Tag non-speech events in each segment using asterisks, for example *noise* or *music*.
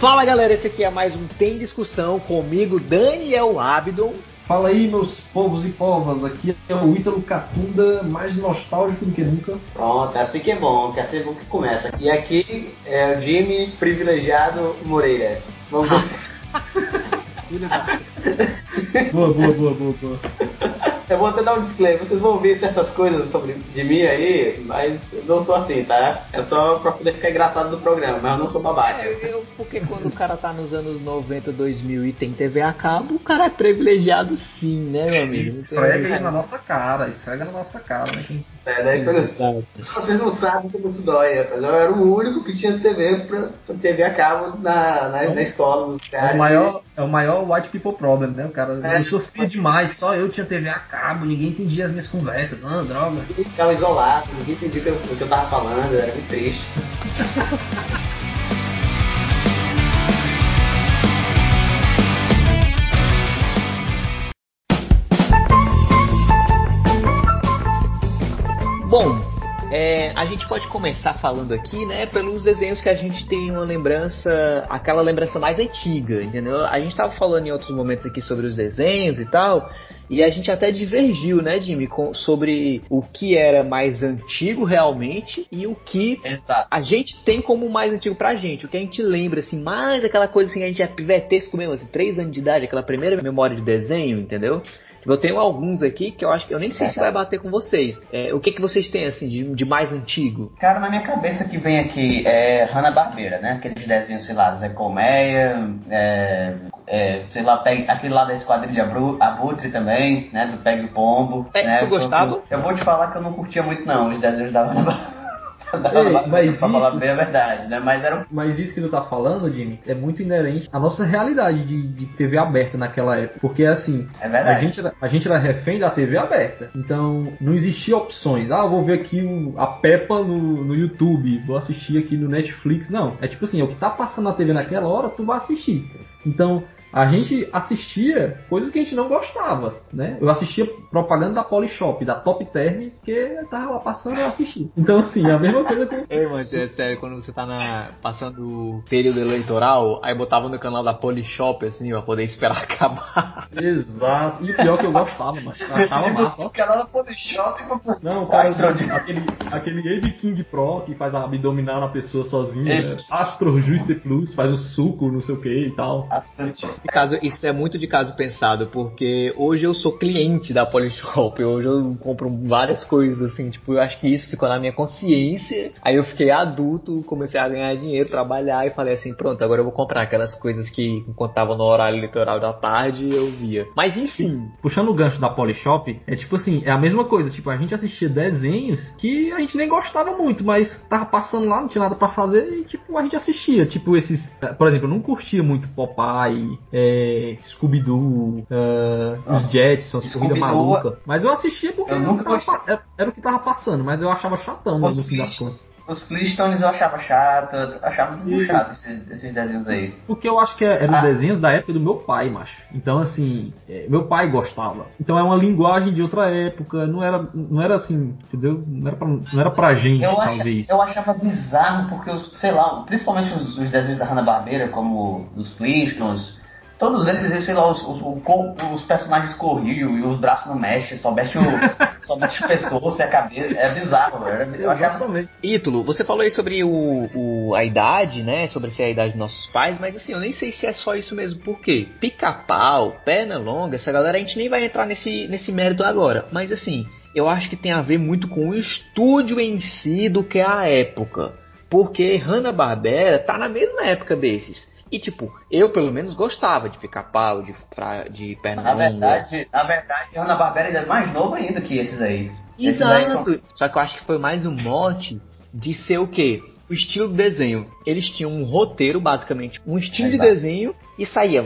Fala galera, esse aqui é mais um Tem Discussão comigo, Daniel Abdon. Fala aí, meus povos e povas, aqui é o Ítalo Catunda, mais nostálgico do que nunca. Pronto, assim que é bom, que assim é bom que começa. E aqui é o Jimmy Privilegiado Moreira. Vamos ver. *laughs* boa, boa, boa, boa, boa. *laughs* Eu vou até dar um disclaimer, vocês vão ouvir certas coisas sobre de mim aí, mas não sou assim, tá? É só pra poder ficar engraçado no programa, mas eu não sou babaca. Eu, eu, porque quando o cara tá nos anos 90, 2000 e tem TV a cabo, o cara é privilegiado sim, né, meu amigo? Esfrega aí na nossa cara, esfrega na nossa cara, né? É, daí quando, vocês não sabem como isso dói, rapaz. Eu era o único que tinha TV pra, pra TV a cabo na, na, na escola, nos caras. É o maior, é o maior white people problem, né? O cara é. eu sofria demais, só eu tinha TV a cabo, ninguém entendia as minhas conversas, não, droga. Eu ficava isolado, ninguém entendia o que, eu, o que eu tava falando, era muito triste. Bom, é, a gente pode começar falando aqui, né, pelos desenhos que a gente tem uma lembrança, aquela lembrança mais antiga, entendeu? A gente estava falando em outros momentos aqui sobre os desenhos e tal, e a gente até divergiu, né, Jimmy, com, sobre o que era mais antigo realmente e o que Exato. a gente tem como mais antigo pra gente. O que a gente lembra, assim, mais aquela coisa assim, a gente é pivetesco mesmo, assim, 3 anos de idade, aquela primeira memória de desenho, entendeu? Tipo, eu tenho alguns aqui que eu acho que eu nem sei se vai bater com vocês. É, o que, que vocês têm, assim, de, de mais antigo? Cara, na minha cabeça que vem aqui é Hanna-Barbera, né? Aqueles desenhos, sei lá, Zé Colmeia, é, é, sei lá, aquele lá da Esquadrilha Abutre também, né? Do Pegue Pombo. É, né? tu gostava? Eu, eu vou te falar que eu não curtia muito não os desenhos da Hanna-Barbera. *laughs* Ei, mas pra falar bem a verdade, né? Mas, era... mas isso que tu tá falando, Jimmy, é muito inerente à nossa realidade de, de TV aberta naquela época. Porque assim, é a, gente era, a gente era refém da TV aberta. Então não existia opções. Ah, vou ver aqui o, a Peppa no, no YouTube, vou assistir aqui no Netflix. Não, é tipo assim, é o que tá passando na TV naquela hora, tu vai assistir. Então, a gente assistia coisas que a gente não gostava, né? Eu assistia propaganda da Polishop, da Top Term, que tava lá passando eu assistia. Então, assim, é a mesma coisa com... Ei, mas é sério, quando você tá na, passando o período eleitoral, aí botava no canal da Polishop, assim, pra poder esperar *laughs* acabar. Exato. E o pior que eu gostava, mas eu achava massa. O canal da Polishop... Não, o cara, aquele, aquele Ed King Pro, que faz a abdominal na pessoa sozinha, Astro Juice Plus, faz o suco, não sei o que e tal. Bastante. Caso, isso é muito de caso pensado, porque hoje eu sou cliente da Polishop, hoje eu compro várias coisas, assim, tipo, eu acho que isso ficou na minha consciência. Aí eu fiquei adulto, comecei a ganhar dinheiro, trabalhar e falei assim, pronto, agora eu vou comprar aquelas coisas que enquanto tava no horário eleitoral da tarde eu via. Mas enfim. Puxando o gancho da Polishop, é tipo assim, é a mesma coisa, tipo, a gente assistia desenhos que a gente nem gostava muito, mas tava passando lá, não tinha nada para fazer e tipo, a gente assistia. Tipo, esses. Por exemplo, eu não curtia muito Popeye, é, Scooby-Doo, uh, os Jetsons, Corrida Maluca. Mas eu assistia porque eu nunca era, era, o que tava passando, mas eu achava chatão no fim das contas. Os Flintstones eu achava chato, eu achava muito chato esses, esses, desenhos aí. Porque eu acho que eram ah. os desenhos da época do meu pai, macho. Então, assim, é, meu pai gostava. Então é uma linguagem de outra época, não era, não era assim, entendeu? Não era pra, não era pra gente, eu talvez. Acha, eu achava bizarro, porque, os, sei lá, principalmente os, os desenhos da Hanna-Barbera, como os Flintstones, Todos eles, sei lá, os, os, os, personagens corriam e os braços não mexem, só mexe o, *laughs* só mexe o pescoço e a cabeça. É bizarro, velho. Eu achava... Ítalo, você falou aí sobre o, o, a idade, né? Sobre ser a idade dos nossos pais, mas assim, eu nem sei se é só isso mesmo. Por quê? Pica-pau, perna longa, essa galera, a gente nem vai entrar nesse, nesse mérito agora. Mas assim, eu acho que tem a ver muito com o estúdio em si do que a época. Porque Hanna-Barbera tá na mesma época desses. E tipo, eu pelo menos gostava de ficar pau, de, de perna na verdade, na verdade, Ana Barbera ainda é mais novo ainda que esses aí. Exato. Esses aí são... Só que eu acho que foi mais um mote de ser o quê? O estilo do desenho. Eles tinham um roteiro, basicamente, um estilo Exato. de desenho e saía.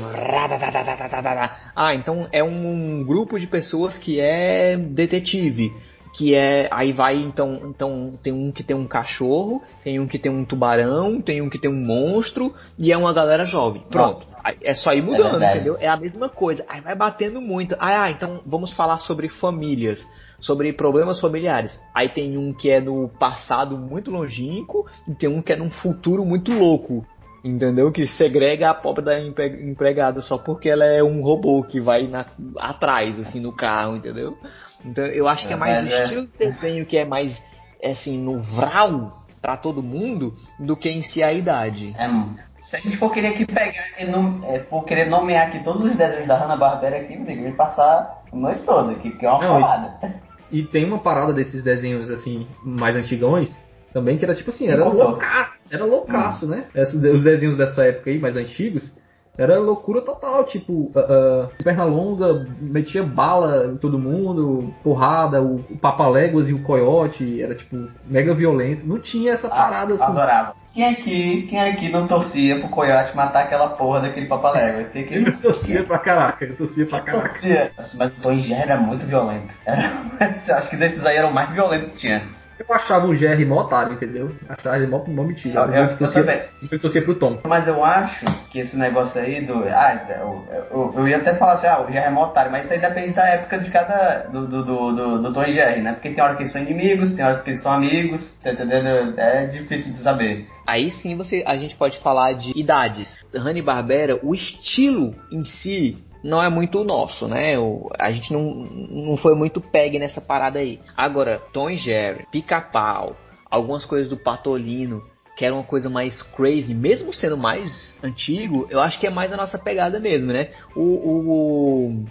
Ah, então é um grupo de pessoas que é detetive que é aí vai então então tem um que tem um cachorro tem um que tem um tubarão tem um que tem um monstro e é uma galera jovem. Pronto. Nossa. é só ir mudando é entendeu? É a mesma coisa. Aí vai batendo muito. Ah, ah então vamos falar sobre famílias sobre problemas familiares. Aí tem um que é no passado muito longínquo e tem um que é num futuro muito louco entendeu? Que segrega a pobre da empregada só porque ela é um robô que vai na, atrás, assim, no carro, entendeu? Então eu acho que é mais o é. estilo de desenho que é mais, assim, no vral para todo mundo do que em si a idade. É, se a gente for querer aqui pegar e não, é, for querer nomear aqui todos os desenhos da Hanna-Barbera aqui, meu Deus, passar a noite toda aqui, que é uma parada. E, e tem uma parada desses desenhos, assim, mais antigões, também, que era tipo assim, era, louca, era loucaço, hum. né? os desenhos dessa época aí, mais antigos, era loucura total, tipo, uh, uh, perna longa, metia bala em todo mundo, porrada, o, o Papaléguas e o Coyote, era tipo, mega violento. Não tinha essa parada assim. Adorava. Quem aqui, quem aqui não torcia pro Coyote matar aquela porra daquele Papaléguas? Quem aqui *laughs* eu torcia pra caraca, eu torcia pra caraca. Torcia. Mas o Tom já era muito violento. Era, *laughs* acho que desses aí era o mais violento que tinha. Eu achava o GR mó otário, entendeu? Achava ele mó, mó mentira. Eu, eu, eu, torcia, eu torcia pro Tom. Mas eu acho que esse negócio aí do. Ah, eu, eu, eu ia até falar assim, ah, o GR é mó otário, mas isso aí depende da época de cada. do, do, do, do, do Tom e GR, né? Porque tem hora que eles são inimigos, tem horas que eles são amigos, tá entendendo? É difícil de saber. Aí sim você, a gente pode falar de idades. Hanna Barbera, o estilo em si não é muito o nosso, né? O, a gente não, não foi muito pegue nessa parada aí. Agora, Tom e Jerry, Pica-Pau, algumas coisas do Patolino, que era uma coisa mais crazy, mesmo sendo mais antigo, eu acho que é mais a nossa pegada mesmo, né? O, o,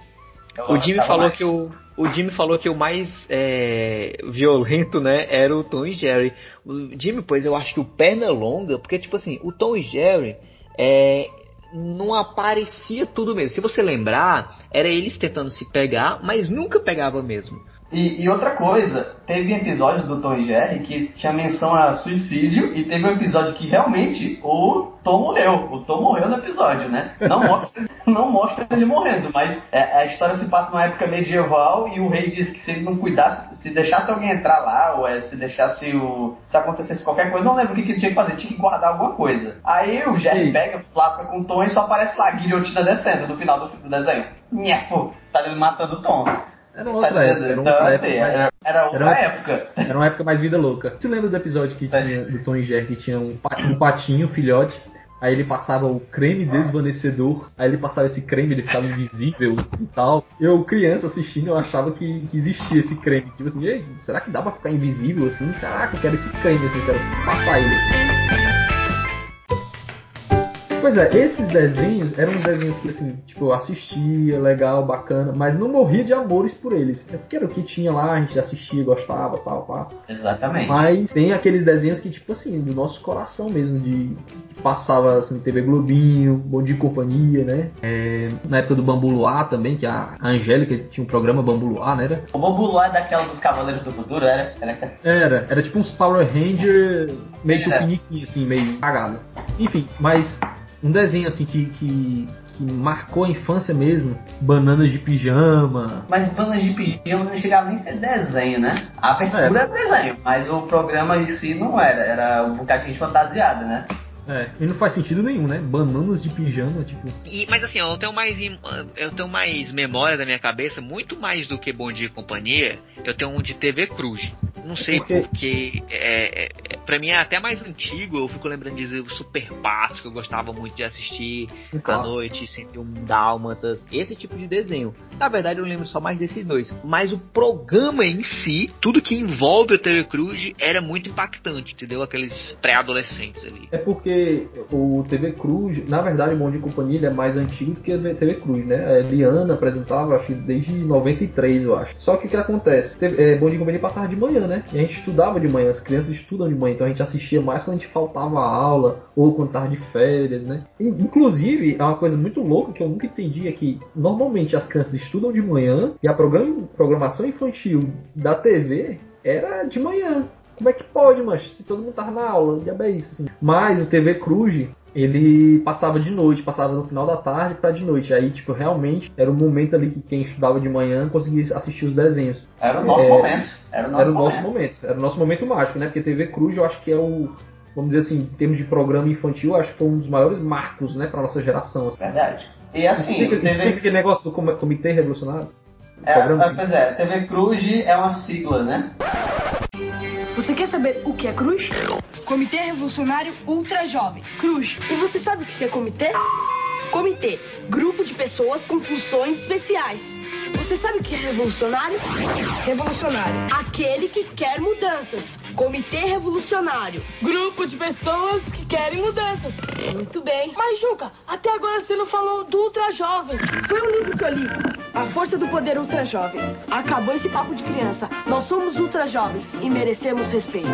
o, o Jimmy falou mais. que o, o Jimmy falou que o mais é, violento, né, era o Tom e Jerry. O Jimmy, pois eu acho que o perna longa, porque tipo assim, o Tom e Jerry é, não aparecia tudo mesmo. Se você lembrar, era eles tentando se pegar, mas nunca pegava mesmo. E, e, outra coisa, teve um episódio do Tom e Jerry que tinha menção a suicídio e teve um episódio que realmente o Tom morreu. O Tom morreu no episódio, né? Não *laughs* mostra, não mostra ele morrendo, mas é, a história se passa numa época medieval e o rei disse que se ele não cuidasse, se deixasse alguém entrar lá, ou é, se deixasse o. se acontecesse qualquer coisa, não lembro o que, que ele tinha que fazer, tinha que guardar alguma coisa. Aí o Jerry Sim. pega, lasca com o Tom e só aparece lá a guilhotina descendo no final do, do desenho. Nheco, tá ele matando o Tom. Era outra tá época. Era, então, outra assim, época, era, era outra era, época. Era uma época mais vida louca. Tu lembra do episódio que tinha, do Tom e Jerry que tinha um, um patinho, um filhote, aí ele passava o creme desvanecedor, aí ele passava esse creme, ele ficava invisível e tal. Eu, criança, assistindo, eu achava que, que existia esse creme. Tipo assim, será que dá pra ficar invisível assim? Caraca, eu quero esse creme, assim, quero passar ele assim. Pois é, esses desenhos eram desenhos que, assim, tipo, eu assistia, legal, bacana, mas não morria de amores por eles. É porque era o que tinha lá, a gente assistia, gostava, tal, pá. Exatamente. Mas tem aqueles desenhos que, tipo assim, do nosso coração mesmo, de que passava, assim, TV Globinho, Bom Dia e Companhia, né? É, na época do Bambu Luar também, que a Angélica tinha um programa Bambu Luar, né? Era? O Bambu Luar é daquela dos Cavaleiros do Futuro, era? Era, era, era tipo uns Power Ranger meio que assim, meio cagado. Enfim, mas um desenho assim que, que, que, marcou a infância mesmo. Bananas de pijama. Mas bananas de pijama não chegava nem a ser desenho, né? A abertura é. era desenho, mas o programa em si não era. Era um bocadinho de fantasiada, né? É, e não faz sentido nenhum, né? Bananas de pijama, tipo. E, mas assim, eu tenho mais eu tenho mais memória da minha cabeça, muito mais do que Bom Dia e Companhia, eu tenho um de TV Cruz. Não sei porque, porque é, é, pra mim é até mais antigo, eu fico lembrando de o Super Patos, que eu gostava muito de assistir à noite, sempre um Dálmatas, esse tipo de desenho. Na verdade, eu lembro só mais desses dois. Mas o programa em si, tudo que envolve a TV Cruz, era muito impactante, entendeu? Aqueles pré-adolescentes ali. É porque o TV Cruz, na verdade, o Bom de Companhia é mais antigo do que a TV Cruz, né? A Eliana apresentava, acho desde 93, eu acho. Só que o que acontece? É, Bom de Companhia passava de manhã, né? E a gente estudava de manhã, as crianças estudam de manhã, então a gente assistia mais quando a gente faltava aula ou quando tava de férias, né? Inclusive, é uma coisa muito louca que eu nunca entendi é que normalmente as crianças estudam de manhã e a programação infantil da TV era de manhã. Como é que pode, mas se todo mundo tava na aula, diabo isso, assim. Mas o TV Cruz, ele passava de noite, passava no final da tarde para de noite. Aí, tipo, realmente era o momento ali que quem estudava de manhã conseguia assistir os desenhos. Era o nosso é, momento. Era o nosso, era o nosso momento. momento. Era o nosso momento mágico, né? Porque TV Cruz eu acho que é o. Vamos dizer assim, em termos de programa infantil, acho que foi um dos maiores marcos, né, pra nossa geração. Assim. Verdade. E assim. Tem TV... aquele negócio do Comitê Revolucionário? É, pois é, TV Cruz é uma sigla, né? Você quer saber o que é Cruz? Comitê Revolucionário Ultra Jovem. Cruz. E você sabe o que é comitê? Comitê. Grupo de pessoas com funções especiais. Você sabe o que é revolucionário? Revolucionário. Aquele que quer mudanças. Comitê Revolucionário. Grupo de pessoas que querem mudanças. Muito bem. Mas, Juca, até agora você não falou do Ultra Jovem. Foi um livro que eu li. A Força do Poder Ultra Jovem. Acabou esse papo de criança. Nós somos ultra jovens e merecemos respeito.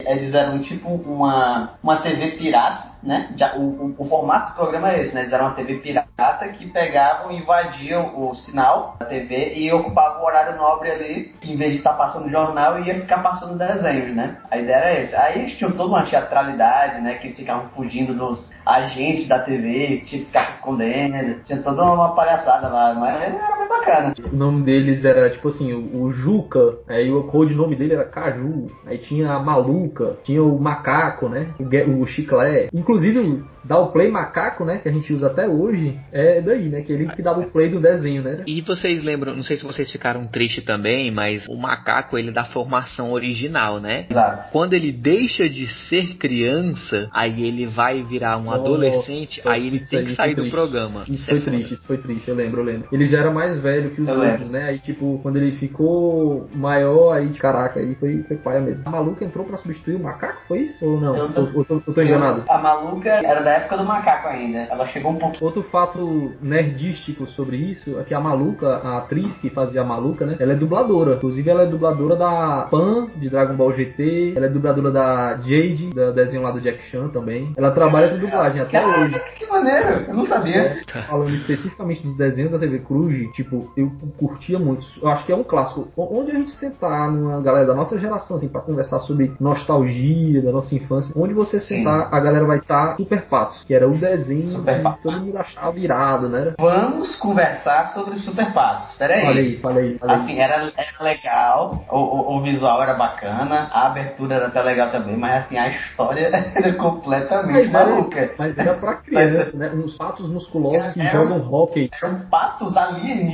Eles eram tipo uma, uma TV pirata, né? Já, o, o, o, formato do programa é esse, né? Eles eram uma TV pirata que pegavam e invadiam o sinal da TV e ocupavam o horário nobre ali, que em vez de estar passando jornal, ia ficar passando desenhos, né? A ideia era essa. Aí eles tinham toda uma teatralidade, né? Que eles ficavam fugindo dos agentes da TV, que tinha que ficar se escondendo, tinha toda uma palhaçada lá, mas era bem bacana. O nome deles era tipo assim, o, o Juca, aí o codinome dele era Caju, aí tinha a Maluca tinha o macaco, né? O, o chiclé. Inclusive, dar o play macaco, né? Que a gente usa até hoje, é daí, né? Que ele que dava o play do desenho, né? E vocês lembram, não sei se vocês ficaram tristes também, mas o macaco, ele dá formação original, né? Exato. Quando ele deixa de ser criança, aí ele vai virar um Nossa, adolescente, aí ele tem que sair do programa. Isso, isso foi é triste, foda. isso foi triste, eu lembro, eu lembro. Ele já era mais velho que os eu outros, lembro. né? Aí, tipo, quando ele ficou maior, aí, caraca, aí foi, foi paia mesmo. A maluca entrou pra substituir o macaco, foi isso? Ou não? Eu tô, eu tô, eu tô enganado? a maluca era da época do macaco ainda. Ela chegou um pouco. Outro fato nerdístico sobre isso é que a maluca, a atriz que fazia a maluca, né? Ela é dubladora. Inclusive, ela é dubladora da Pan, de Dragon Ball GT. Ela é dubladora da Jade, da desenho lá do Jack Chan também. Ela trabalha com dublagem até Caraca, hoje. Que maneiro, eu não sabia. É, falando especificamente dos desenhos da TV Cruz, tipo, eu curtia muito. Eu acho que é um clássico. Onde a gente sentar numa galera da nossa geração, assim, pra conversar sobre nostalgia da nossa infância. Onde você sentar, Sim. a galera vai estar Super Patos, que era o desenho Super que todo mundo achava irado, né? Vamos conversar sobre Super Patos. Peraí. Falei, falei. falei. Assim, era, era legal, o, o, o, visual era bacana, a abertura era até legal também, mas assim, a história *laughs* era completamente mas maluca. Mas era pra criança, né? Uns patos musculosos que jogam hockey. Eram patos alienígenas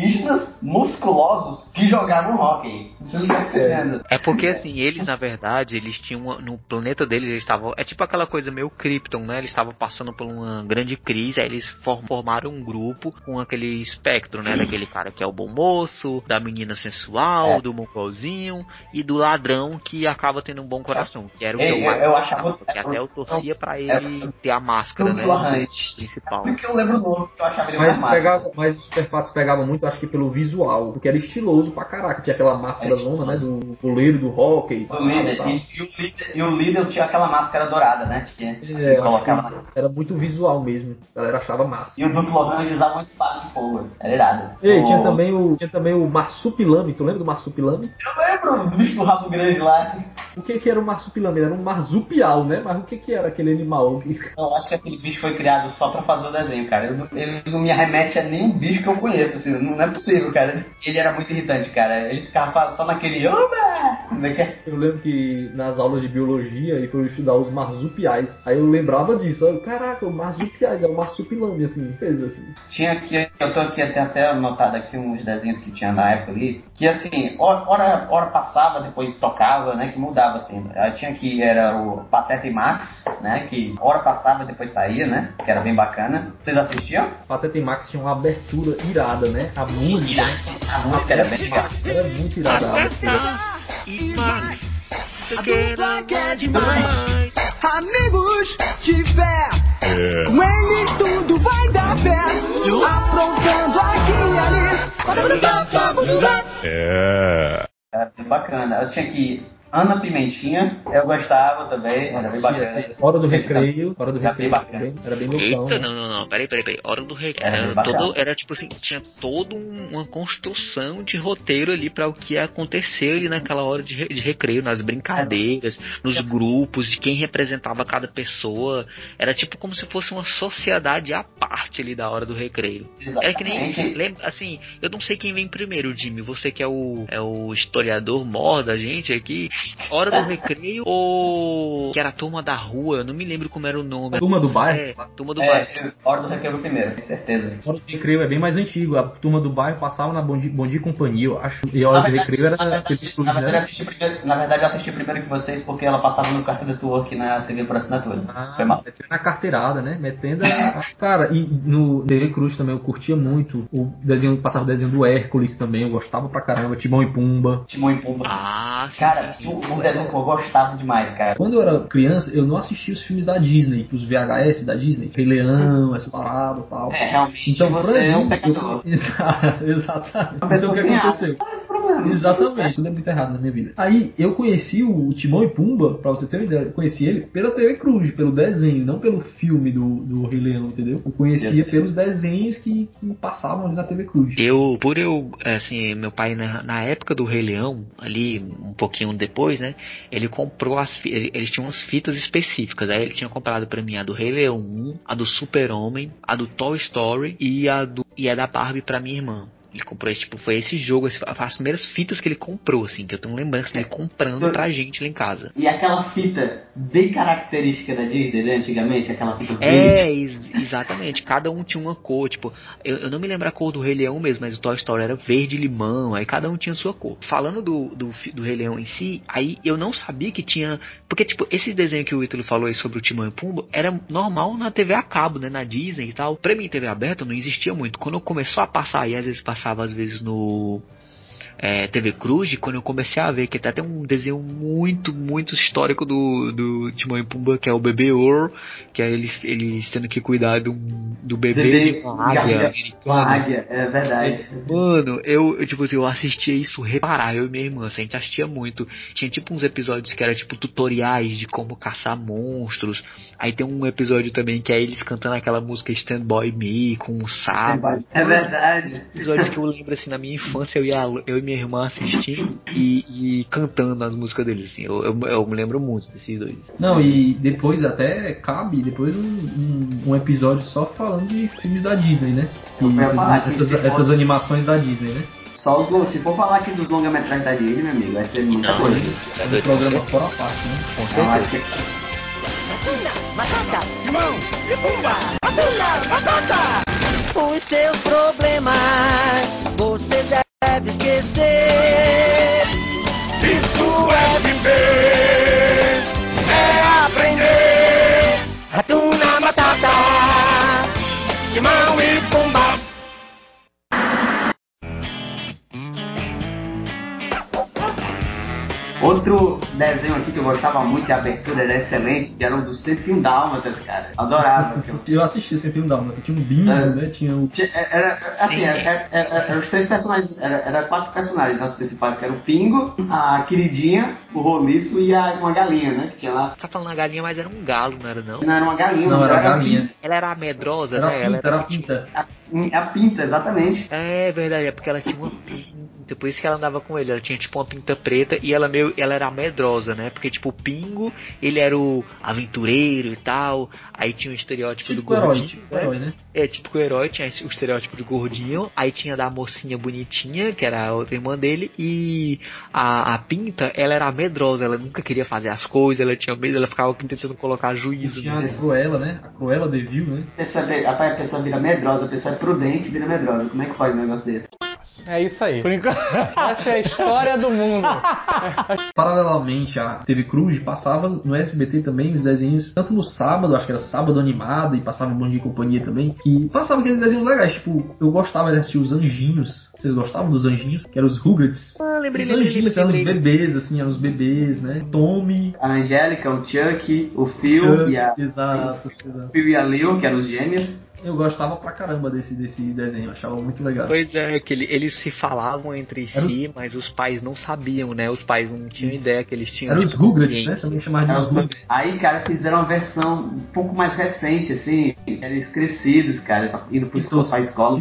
musculosos que jogavam hockey. Você não tá entendendo. É porque assim, eles na verdade, eles tinham no planeta deles, eles estavam. É tipo aquela coisa meio Krypton, né? Eles estavam passando por uma grande crise, aí eles formaram um grupo com aquele espectro, né? Daquele cara que é o bom moço, da menina sensual, é. do mongolzinho e do ladrão que acaba tendo um bom coração. Que era o que eu, eu, eu achava. Que até eu torcia pra ele é, ter a máscara, né? Principal. Porque eu lembro o nome que eu achava ele mas mais pegava, Mas os Superfatos pegavam muito, acho que pelo visual, porque era estiloso pra caraca. Tinha aquela máscara zona, né? Do goleiro do hockey. Líder, e, e, o líder e o líder tinha aquela máscara dourada, né? Que é, colocava Era muito visual mesmo. A galera achava massa. E o Duke Lohan usava um espada de fogo. Era irado. E o... tinha, também o, tinha também o Marsupilame. Tu lembra do Marsupilame? Eu lembro do bicho do rabo grande lá. O que que era o Marsupilame? Era um marsupial, né? Mas o que que era aquele animal? Eu acho que aquele bicho foi criado só pra fazer o desenho, cara. Ele, ele não me arremete a nenhum bicho que eu conheço, assim. Não é possível, cara. Ele era muito irritante, cara. Ele ficava só naquele... É eu lembro que nas aulas de biologia e foi estudar os marsupiais. Aí eu lembrava disso. Eu, Caraca, o marsupiais, é o marsupilame, assim, fez assim. Tinha aqui, eu tô aqui até, até anotado aqui uns desenhos que tinha na época ali, que assim, hora, hora passava, depois tocava, né, que mudava assim. Aí tinha que era o Pateta e Max, né, que hora passava, depois saía, né, que era bem bacana. Vocês assistiam? Pateta e Max tinha uma abertura irada, né, a música. A música era bem legal. Era muito irada. E Max. A dupla que é demais. Amigos de fé. É. Com ele tudo vai dar pé. Aprontando aqui e ali. É. É bacana. Eu tinha que Ana Pimentinha, eu gostava também, era bem bacana. Hora do recreio, hora do recreio, era bem, era bem Eita, né? não, não, não, peraí, peraí, peraí, hora do recreio. Era, todo, era tipo assim, tinha toda uma construção de roteiro ali para o que ia acontecer ali naquela hora de, de recreio, nas brincadeiras, nos grupos, de quem representava cada pessoa. Era tipo como se fosse uma sociedade à parte ali da hora do recreio. Exatamente. Era que nem, lembra, assim, eu não sei quem vem primeiro, Jimmy, você que é o, é o historiador mor da gente aqui, Hora do Recreio ou. Que era a turma da rua, eu não me lembro como era o nome. Turma do bairro? É, turma do bairro. É, Hora do Recreio primeiro, com certeza. Hora do Recreio é bem mais antigo. A turma do bairro passava na Bom Dia, Bom Dia e Companhia, eu acho. E a Hora do Recreio era na verdade, na verdade, eu assisti primeiro, na verdade, eu assisti primeiro que vocês porque ela passava no do aqui na TV por assinatura. Ah, Foi mal. metendo na carteirada, né? Metendo a... *laughs* Cara, e no TV Cruz também eu curtia muito. O desenho, passava o desenho do Hércules também, eu gostava pra caramba. Timão e Pumba. Timão e Pumba. Ah, sim, Cara, sim, sim. um desenho que eu gostava demais, cara. Quando eu era criança, eu não assistia os filmes da Disney, os VHS da Disney, Rei Leão, essas paradas e tal. É, realmente Então, você é um mim, pecador. eu... *laughs* Exa- Exatamente. Uma Então, o que aconteceu? Problema. Exatamente, tudo é muito errado na minha vida. Aí eu conheci o Timão e Pumba, pra você ter uma ideia, eu conheci ele pela TV Cruz, pelo desenho, não pelo filme do, do Rei Leão, entendeu? Eu conhecia Yes. pelos desenhos que, que passavam ali na TV Cruz. Eu, por eu, assim, meu pai na, na época do Rei Leão, ali um pouquinho depois, né, ele comprou as, ele- eles tinham umas fitas específicas. Aí ele tinha comprado pra mim a do Rei Leão 1, a do Super Homem, a do Toy Story e a do e a da Barbie pra minha irmã. Ele comprou esse, tipo, foi esse jogo, as primeiras fitas que ele comprou, assim, que eu tenho lembrança dele comprando pra gente lá em casa. E aquela fita bem característica da Disney, né, antigamente, aquela fita verde. É, ex- exatamente. Cada um tinha uma cor. Tipo, eu, eu não me lembro a cor do Rei Leão mesmo, mas o Toy Story era verde e limão. Aí cada um tinha sua cor. Falando do, do, do Rei Leão em si, aí eu não sabia que tinha. Porque, tipo, esse desenho que o Ítalo falou aí sobre o Timão e Pumba era normal na TV a cabo, né? Na Disney e tal. Pra mim, TV aberta não existia muito. Quando começou a passar, e às vezes passava, às vezes no é, TV Cruz, quando eu comecei a ver que até tem um desenho muito, muito histórico do, do Timão e Pumba, que é o bebê Or, que é eles, eles tendo que cuidar do, do bebê Bebê de uma águia Uma águia, é verdade. Mano, eu, eu, tipo assim, eu assistia isso reparar, eu e minha irmã, assim, a gente assistia muito. Tinha tipo uns episódios que era tipo tutoriais de como caçar monstros. Aí tem um episódio também que é eles cantando aquela música Stand By Me com um sapo É verdade. episódios que eu lembro assim na minha infância eu, ia, eu e minha irmã assistindo e, e cantando as músicas deles assim eu, eu, eu me lembro muito desses dois Não, e depois até cabe depois um, um, um episódio só falando de filmes da Disney, né? Ia falar essas, essas, essas animações da Disney, né? Só os, se for falar aqui dos longa-metragens da Disney, meu amigo, vai ser muita Não, coisa. É um programa fora a parte, né? com certeza. que batata, limão e pumba. Batata, batata. Os seus problemas deve esquecer. Isso é viver, é aprender. Ratuna, batata, limão e pumba. Outro desenho aqui que eu gostava muito e a abertura era excelente, que era o dos 101 Dálmatas, cara. Adorava. *laughs* eu- Eu assisti esse filme da Alma. Tinha um bingo, É. né? Tinha o. Tinha- Era, assim, era, era, era- era os três personagens, era, era quatro personagens nossos principais, que era o Pingo, a queridinha, o Roliço e a, uma galinha, né? Que tinha lá. Você tá falando a galinha mas era um galo não era não Não era uma galinha, Não, era a dela galinha. ela era medrosa Era né ela pinta, era pinta. A, a Pinta, exatamente. é verdade é porque ela tinha uma pinta por isso que ela andava com ele ela tinha tipo uma pinta preta e ela meio ela era medrosa né porque tipo o Pingo ele era o aventureiro e tal aí tinha o estereótipo Tipo do herói, gordinho tipo o né? herói, né? É, tipo o herói, tinha o estereótipo de gordinho, aí tinha da mocinha bonitinha, que era a outra irmã dele, e a, a Pinta, ela era medrosa, ela nunca queria fazer as coisas, ela tinha medo, ela ficava tentando colocar juízo Tinha a nisso. Cruella, né? A Cruella Devil, né? A pessoa, rapaz, a pessoa vira medrosa, a pessoa é prudente e vira medrosa. Como é que pode um negócio desse? É isso aí. Por enquanto, *laughs* essa é a história do mundo. *laughs* Paralelamente à TV Cruz, passava no SBT também os desenhos, tanto no sábado, acho que era sábado animado, e passava Bom Dia e Companhia também, que passava aqueles desenhos legais. Tipo, eu gostava de assistir os Anjinhos. Vocês gostavam dos Anjinhos? Que eram os Rugrats. Ah, lembrei, Os lembrei, Anjinhos lembrei, eram os lembrei. bebês, assim, eram os bebês, né? Tommy, A Angélica, o Chuck, o Phil Chuck, e a. exato, exato. Phil e a Leo, que eram os gêmeos. Eu gostava pra caramba desse, desse desenho, achava muito legal. Pois é, que ele- eles se falavam entre Era si, mas os pais não sabiam, né? Os pais não tinham ideia que eles tinham. Eram os tipo, consciência. né? Também chamavam de os os- Rugrats. Aí, cara, fizeram uma versão um pouco mais recente, assim. Eles crescidos, cara, indo pro Que tosco, pra escola.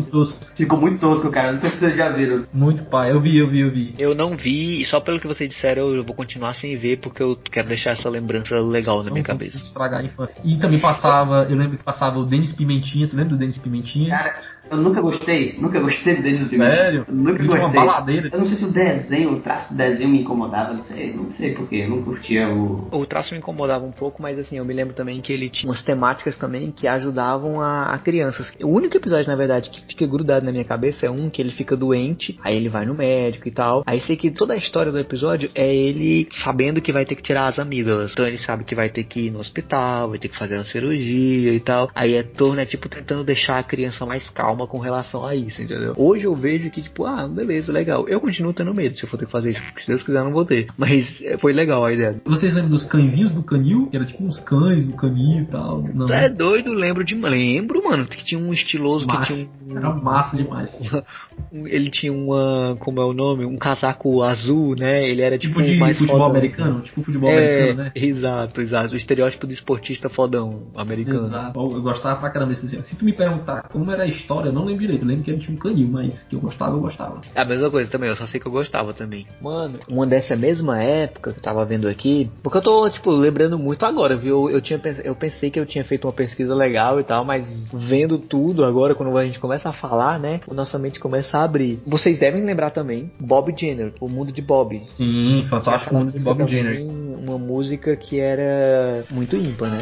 Ficou muito tosco, cara. Não sei se vocês já viram. Muito pai, eu vi, eu vi, eu vi. Eu não vi, e só pelo que vocês disseram, eu vou continuar sem ver, porque eu quero deixar essa lembrança legal na minha Não vou cabeça. Estragar a infância. E também passava, eu lembro que passava o Denis Pimentinha lembra do Denis Pimentinha? Cara, eu nunca gostei, nunca gostei *laughs* do Pimentinha. Sério? Eu nunca gostei. uma baladeira. Eu não sei se o desenho, o traço do desenho me incomodava, não sei, não sei porquê, eu não curtia o. O traço me incomodava um pouco, mas assim, eu me lembro também que ele tinha umas temáticas também que ajudavam a, a crianças. O único episódio, na verdade, que fica grudado na minha cabeça é um que ele fica doente, aí ele vai no médico e tal. Aí sei que toda a história do episódio é ele sabendo que vai ter que tirar as amígdalas. Então ele sabe que vai ter que ir no hospital, vai ter que fazer uma cirurgia e tal. Aí é torno, é tipo tentando deixar a criança mais calma com relação a isso, entendeu? Hoje eu vejo que, tipo, ah, beleza, legal. Eu continuo tendo medo se eu for ter que fazer isso. Se Deus quiser, eu não vou ter. Mas é, foi legal a ideia. Vocês lembram dos cãezinhos do canil? Que era tipo uns cães do canil e tal. Não. Tu é doido, lembro de. Lembro, mano, que tinha um estiloso que Macho. tinha um. Era massa demais. *laughs* Ele tinha uma. Como é o nome? Um casaco azul, né? Ele era tipo, Tipo de mais futebol fodão. americano? Tipo futebol É, americano, né? exato, exato. O estereótipo do esportista fodão americano. Exato. Eu gostava pra caramba desse desenho. Se tu me perguntar como era a história, eu não lembro direito. Eu lembro que ele tinha um canil, mas que eu gostava, eu gostava. É a mesma coisa também, eu só sei que eu gostava também. Mano, uma dessa mesma época que eu tava vendo aqui, porque eu tô, tipo, lembrando muito agora, viu? Eu, tinha, pens- eu pensei que eu tinha feito uma pesquisa legal e tal, mas vendo tudo agora, quando a gente começa a falar, né? Nossa mente começa a abrir. Vocês devem lembrar também, Bob Jenner, o mundo de Bob. Sim, fantástico mundo de Bob também, Jenner. Uma música que era muito ímpar, né?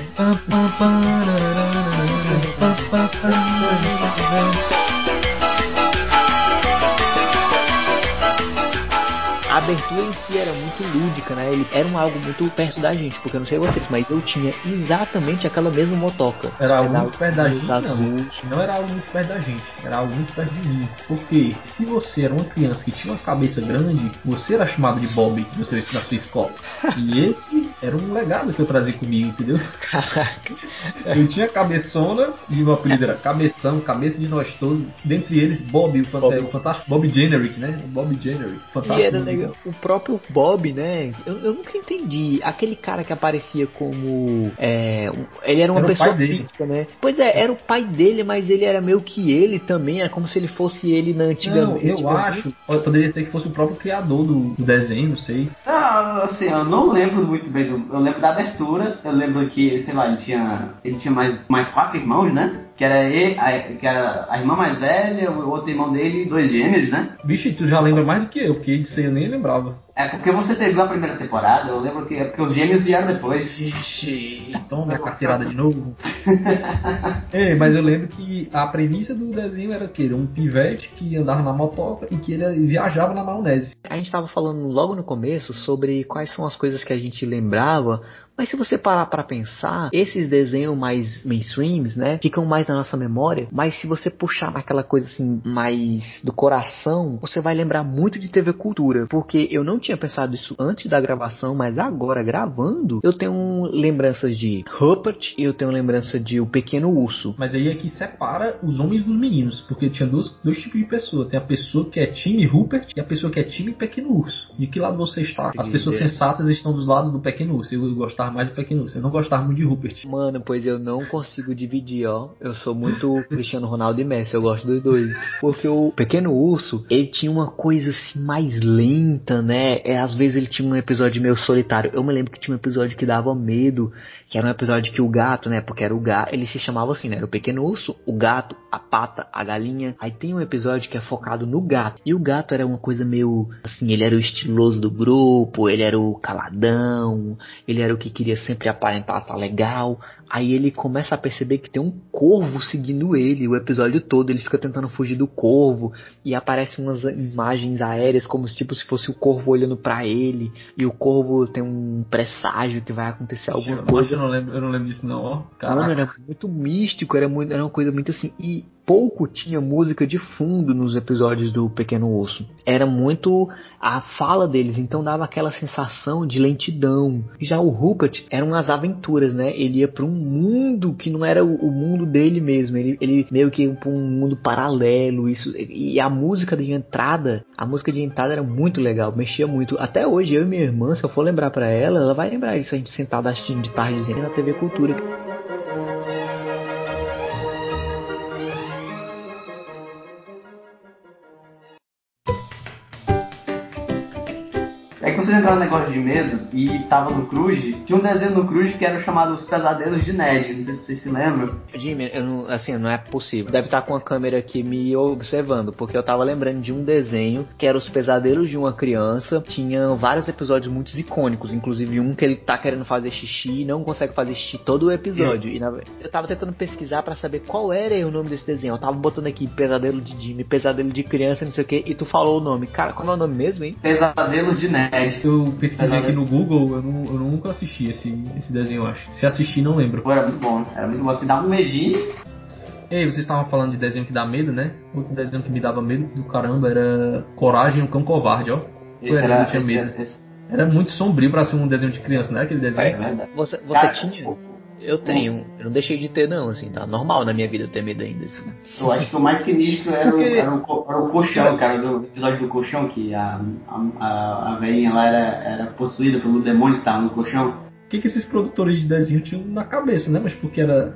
Abertura em si era muito lúdica, né? Ele era um algo muito perto da gente, porque eu não sei vocês, mas eu tinha exatamente aquela mesma motoca. Era algo muito perto da gente, azul. não. Não era algo muito perto da gente, era algo muito perto de mim. Porque se você era uma criança que tinha uma cabeça grande, você era chamado de Bob no seu, na sua escola. E esse era um legado que eu trazia comigo, entendeu? Caraca. Eu tinha cabeçona e o apelido era Cabeção, Cabeça de Nós Todos. Dentre eles, Bob, o, fant- Bob. o fantástico Bob Generic, né? O Bob Generic. E Fantástico. era legal. O próprio Bob, né? Eu, eu nunca entendi. Aquele cara que aparecia como. É, um- ele era uma Era pessoa física, né? Pois é, era o pai dele, mas ele era meio que ele também. É como se ele fosse ele na antiga. Não, eu antigamente. acho. Poderia ser que fosse o próprio criador do, do desenho, não sei. Ah, assim, eu não lembro muito bem do. Eu lembro da abertura, eu lembro que, sei lá, ele tinha. Ele tinha mais, mais quatro irmãos, né? Que era, ele, a, que era a irmã mais velha, o outro irmão dele dois gêmeos, né? Vixe, tu já lembra mais do que eu, porque disso aí eu nem lembrava. É porque você teve a primeira temporada, eu lembro que é porque os gêmeos vieram depois. Ixi, toma a carteirada de novo. *laughs* é, mas eu lembro que a premissa do desenho era que era um pivete que andava na motoca e que ele viajava na maionese. A gente estava falando logo no começo sobre quais são as coisas que a gente lembrava. Mas se você parar para pensar, esses desenhos mais mainstreams, né, ficam mais na nossa memória. Mas se você puxar naquela coisa assim mais do coração, você vai lembrar muito de TV Cultura, porque eu não tinha pensado isso antes da gravação, mas agora gravando, eu tenho lembranças de Rupert e eu tenho lembrança de O Pequeno Urso. Mas aí é que separa os homens dos meninos, porque tinha dois, dois tipos de pessoa. Tem a pessoa que é time Rupert e a pessoa que é time Pequeno Urso. De que lado você está? As pessoas sensatas estão dos lados do Pequeno Urso. Eu gostava mais do Pequeno Urso. Eu não gostava muito de Rupert. Mano, pois eu não consigo dividir, ó. Eu sou muito *laughs* Cristiano Ronaldo e Messi, eu gosto dos dois. Porque o Pequeno Urso, ele tinha uma coisa assim mais lenta, né? É, às vezes ele tinha um episódio meio solitário. Eu me lembro que tinha um episódio que dava medo, que era um episódio que o gato, né? Porque era o gato, ele se chamava assim, né? Era o Pequeno Urso, o gato, a pata, a galinha. Aí tem um episódio que é focado no gato. E o gato era uma coisa meio assim, ele era o estiloso do grupo, ele era o caladão, ele era o que queria sempre aparentar estar legal. Aí ele começa a perceber que tem um corvo seguindo ele o episódio todo. Ele fica tentando fugir do corvo e aparecem umas imagens aéreas como se, tipo se fosse o corvo olhando pra ele e o corvo tem um presságio que vai acontecer alguma coisa. Eu, não lembro, eu não lembro disso não, ó. Mano, era muito místico, era, muito, era uma coisa muito assim. E pouco tinha música de fundo nos episódios do Pequeno Osso. Era muito a fala deles, então dava aquela sensação de lentidão. Já o Rupert eram as aventuras, né? Ele ia para um mundo que não era o, mundo dele mesmo. Ele, ele meio que ia pra um mundo paralelo. Isso e a música de entrada, a música de entrada era muito legal, mexia muito. Até hoje eu e minha irmã, se eu for lembrar para ela, ela vai lembrar isso a gente sentado assistindo de tardezinha na TV Cultura. Lembrar um negócio de medo e tava no Cruz. Tinha um desenho no Cruz que era chamado Os Pesadelos de Ned. Não sei se vocês se lembram. Jimmy, eu não, assim, não é possível. Deve estar com a câmera aqui me observando, porque eu tava lembrando de um desenho que era Os Pesadelos de uma Criança. Tinha vários episódios muito icônicos, inclusive um que ele tá querendo fazer xixi e não consegue fazer xixi todo o episódio. E na, eu tava tentando pesquisar para saber qual era o nome desse desenho. Eu tava botando aqui Pesadelo de Jimmy, Pesadelo de Criança, não sei o que, e tu falou o nome. Cara, qual é o nome mesmo, hein? Pesadelos de Ned. Eu pesquisei aqui no Google, eu, não, eu nunca assisti esse, esse desenho, eu acho. Se assisti, não lembro. Pô, era muito bom, era muito bom. Você dava um medinho. Ei, vocês estavam falando de desenho que dá medo, né? Outro desenho que me dava medo do caramba era Coragem, o Cão Covarde, ó. Esse Era, era, eu tinha esse medo. era- esse- Era muito sombrio pra ser um desenho de criança, né? Aquele é desenho. verdade. Você, você Cara, tinha? Eu tenho. Eu não deixei de ter, não, assim, tá normal na minha vida eu ter medo ainda. Assim. Eu acho que o mais sinistro era o, Porque- era o, era o colchão, cara, do episódio do colchão, que a, a, a, a velhinha lá era, era possuída pelo demônio que tava no colchão. O que, que esses produtores de desenho tinham na cabeça, né? Mas porque era.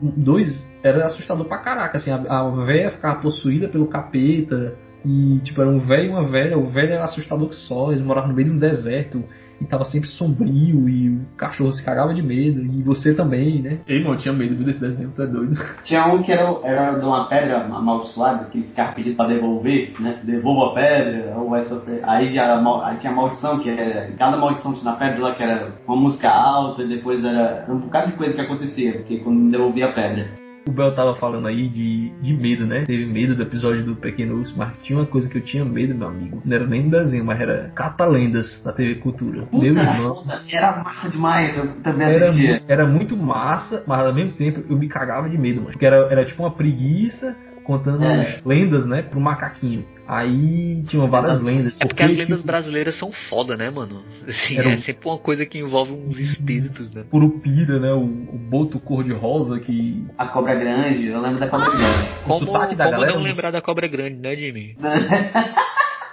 Dois. Era assustador pra caraca, assim. A, a véia ficava possuída pelo capeta. E, tipo, era um velho e uma velha. O velho era assustador que só. Eles moravam no meio de um deserto. E tava sempre sombrio. E o cachorro se cagava de medo. E você também, né? Ei, mano, eu tinha medo desse desenho, tu é doido. Tinha um que era, era de uma pedra amaldiçoada, que ele ficava pedindo pra devolver, né? Devolva a pedra, ou vai sofrer. Aí, a, mal- aí tinha a maldição, que era. Cada maldição tinha na pedra lá, que era uma música alta, e depois era, era um bocado de coisa que acontecia, porque quando devolvia a pedra. O Bel tava falando aí de, de medo, né? Teve medo do episódio do Pequeno Urso, mas tinha uma coisa que eu tinha medo, meu amigo. Não era nem do desenho, mas era Catalendas da TV Cultura. Meu irmão. Puta, era massa demais, eu também Era, assistia. era muito massa, mas ao mesmo tempo eu me cagava de medo, mano. Porque era, era tipo uma preguiça contando É. as lendas, né, pro macaquinho. Aí tinham várias lendas. É porque as lendas tipo, brasileiras são foda, né, mano? Assim, Era um- é sempre uma coisa que envolve uns espíritos, né? Curupira, né, o, o boto cor-de-rosa que... A cobra grande, eu lembro da cobra grande. Como, como galera, não mano. lembrar da cobra grande, né, Jimmy? *laughs*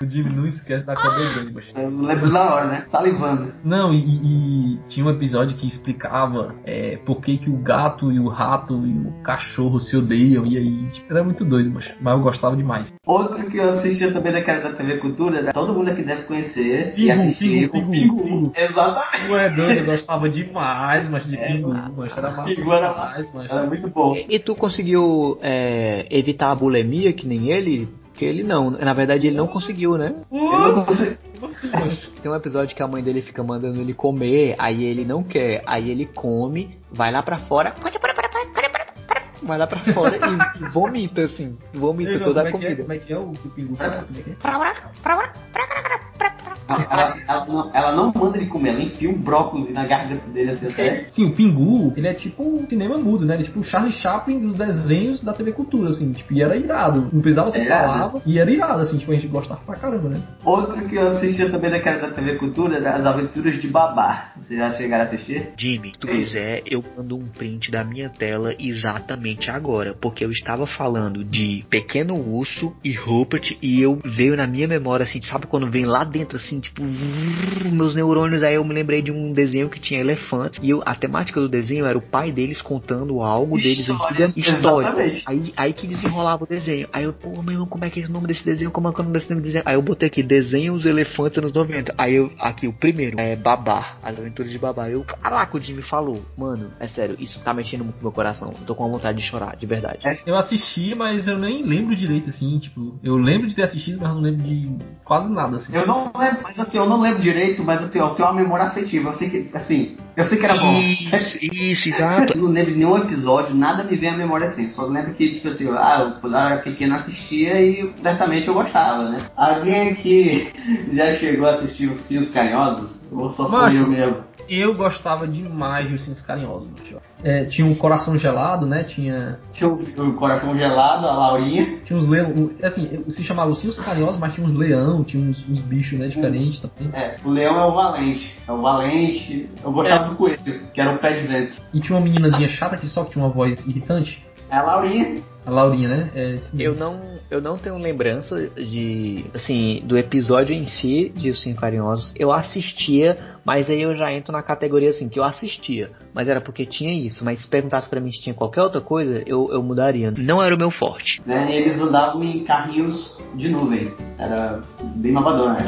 O Jimmy não esquece da cobra grande, mas... Eu lembro na hora, né? Salivando. Não, e, e- e tinha um episódio que explicava é, por que, que o gato e o rato e o cachorro se odeiam, e aí, tipo, era muito doido, mas, mas eu gostava demais. Outro que eu assistia também daquela da TV Cultura, era todo mundo aqui deve conhecer e Pingu, assistir Pingu, o Pingu, Pingu. Exatamente. Tu é doido, eu gostava demais, mas de pingu, mas era massa Pingu era demais, mas... Era muito bom. E tu conseguiu é, evitar a bulimia que nem ele? Que ele não. Na verdade, ele não conseguiu, né? Eu não consigo- Tem um episódio que a mãe dele fica mandando ele comer, aí ele não quer, aí ele come, vai lá pra fora, vai lá pra fora e, e vomita, assim, vomita toda a como é que é? comida. Como é que é o pingu? Como é que é? Ela, ela não, ela não manda ele comer, ela enfia um brócolis na garganta dele assim até. Sim, o Pingu, ele é tipo um cinema mudo, né? Ele é tipo o Charlie Chaplin dos desenhos da TV Cultura, assim, tipo, e era irado. Não precisava ter É palavras, e era irado, assim, tipo, a gente gostava pra caramba, né? Outro que eu assistia também daquela da TV Cultura era As Aventuras de Babá. Vocês já chegaram a assistir? Jimmy, se tu quiser, eu mando um print da minha tela exatamente agora, porque eu estava falando de Pequeno Urso e Rupert e eu veio na minha memória assim, sabe quando vem lá dentro assim, tipo, vrr, meus neurônios, aí eu me lembrei de um desenho que tinha elefantes e eu- a temática do desenho era o pai deles contando algo deles História, antiga história. Aí, aí que desenrolava o desenho. Aí eu, pô, meu irmão, como é que é esse nome desse desenho? Como é que é o nome desse desenho? Aí eu botei aqui, desenho os elefantes anos 90. Aí eu, aqui, o primeiro, é Babá, as aventuras de Babá. Eu, caraca, o Jimmy falou. Mano, é sério, isso tá mexendo muito com meu coração. Eu tô com uma vontade de chorar, de verdade. Eu assisti, mas eu nem lembro direito, assim, tipo, eu lembro de ter assistido, mas não lembro de quase nada, assim. Eu não lembro, mas assim, eu não lembro direito, mas assim, eu tenho uma memória afetiva. Eu sei que, assim, eu sei que era bom. Isso, isso, *laughs* exato. Eu não lembro de nenhum episódio, nada me vem à memória assim. Só lembro que, tipo assim, ah, eu quando eu era pequeno assistia e certamente eu gostava, né? Alguém aqui *laughs* já chegou a assistir os Fios Carinhosos? Ou só foi eu mesmo? Eu gostava demais de Ursinhos Carinhosos, bicho. É, tinha um coração gelado, né? Tinha, Tinha o, o Coração Gelado, a Laurinha. tinha uns leão, assim, se chamava Ursinhos Carinhosos, mas tinha uns leão, tinha uns, uns bichos, né, diferentes também. É, o Leão é o Valente. É o Valente. Eu gostava do Coelho, que era o pé de vento. E tinha uma meninazinha chata que só que tinha uma voz irritante. É a Laurinha. A Laurinha, né? É, Eu não, eu não tenho lembrança de, assim, do episódio em si de Os Cinco Carinhosos. Eu assistia, mas aí eu já entro na categoria assim, que eu assistia. Mas era porque tinha isso. Mas se perguntasse pra mim se tinha qualquer outra coisa, eu, eu mudaria. Não era o meu forte. Né? E eles andavam em carrinhos de nuvem. Era bem inovador, né?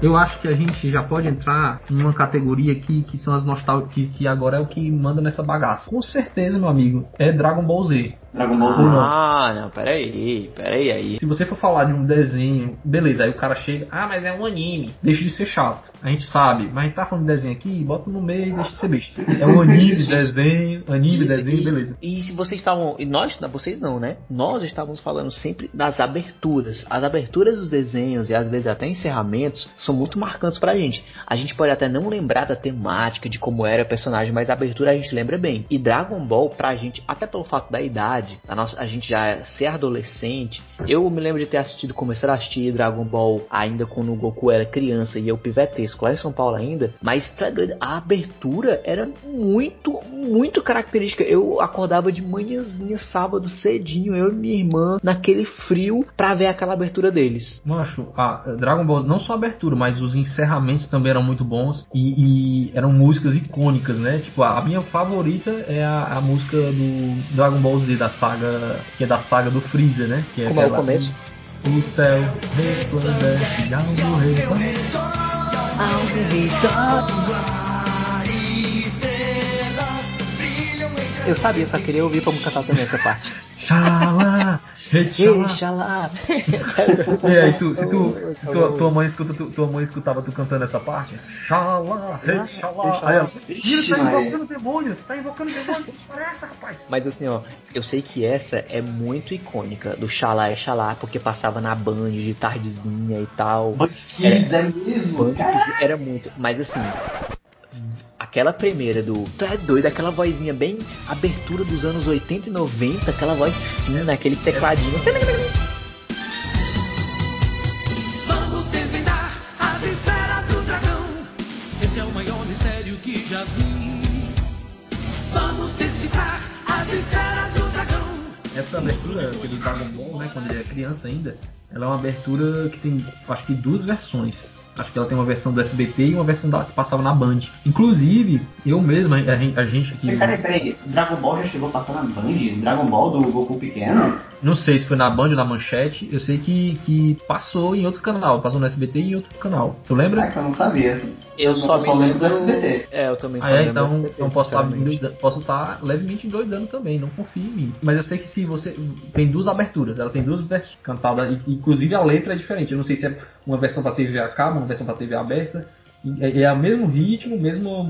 Eu acho que a gente já pode entrar numa categoria aqui que são as nostálgicas, que, que agora é o que manda nessa bagaça. Com certeza, meu amigo, é Dragon Ball Z. Dragon Ball Z. Ah, não, peraí, peraí aí. Se você for falar de um desenho, beleza, aí o cara chega, ah, mas é um anime, deixa de ser chato. A gente sabe, mas a gente tá falando de desenho aqui, bota no meio e deixa de ser besta. É um anime, desenho, anime, Isso, desenho, e- beleza. E se vocês estavam. E nós, não, vocês não, né? Nós estávamos falando sempre das aberturas. As aberturas dos desenhos e às vezes até encerramentos são muito marcantes pra gente. A gente pode até não lembrar da temática, de como era o personagem, mas a abertura a gente lembra bem. E Dragon Ball, pra gente, até pelo fato da idade, a, nossa, a gente já ser adolescente, eu me lembro de ter assistido, começar a assistir Dragon Ball ainda quando o Goku era criança e eu pivetesco lá em São Paulo ainda, mas a abertura era muito, muito característica. Eu acordava de manhãzinha, sábado, cedinho, eu e minha irmã, naquele frio, pra ver aquela abertura deles. Macho, a Dragon Ball, não só a abertura, mas os encerramentos também eram muito bons e, e eram músicas icônicas, né? Tipo, a, a minha favorita é a, a música do Dragon Ball Z, da saga, que é da saga do Freezer, né? Que Como é o começo? O céu resplandece rei. Eu sabia, só queria ouvir pra me cantar também essa parte. Xalá, lá. *laughs* E aí, tu, se tu, se tua, tua mãe escuta, tu- tua mãe escutava tu cantando essa parte, xalá, rei, xalá. Aí ela, Ih, tá invocando demônio, tá invocando demônio, que história é essa, rapaz? Mas assim, ó, eu sei que essa é muito icônica do Xalá é Xalá, porque passava na Band de tardezinha e tal. Kids, é mesmo? Band que era muito. Mas assim, aquela primeira do. Tu é doido, aquela vozinha bem abertura dos anos 80 e 90, aquela voz fina, aquele tecladinho. Vamos desvendar as esferas do dragão. Esse é o maior mistério que já vi. Vamos decifrar as esferas do dragão. Essa abertura que do Dragon Ball, né, quando ele é criança ainda, ela é uma abertura que tem, acho que duas versões. Acho que ela tem uma versão do SBT e uma versão da, que passava na Band. Inclusive, eu mesmo, a gente, a gente aqui. Peraí, peraí, Dragon Ball já chegou a passar na Band? Dragon Ball do Goku pequeno? Não sei se foi na Band ou na Manchete. Eu sei que, que passou em outro canal. Passou no SBT e em outro canal. Tu lembra? Ah, que eu não sabia. Eu só, só me lembro do SBT. É, eu também só Ah, é, lembro do então, SBT, então posso estar sinceramente. endoida- posso estar levemente endoidando também, não confie em mim. Mas eu sei que se você. Tem duas aberturas, ela tem duas versões cantadas, inclusive a letra é diferente. Eu não sei se é uma versão para TV a cabo, uma versão para TV aberta. É, é o mesmo ritmo, mesma,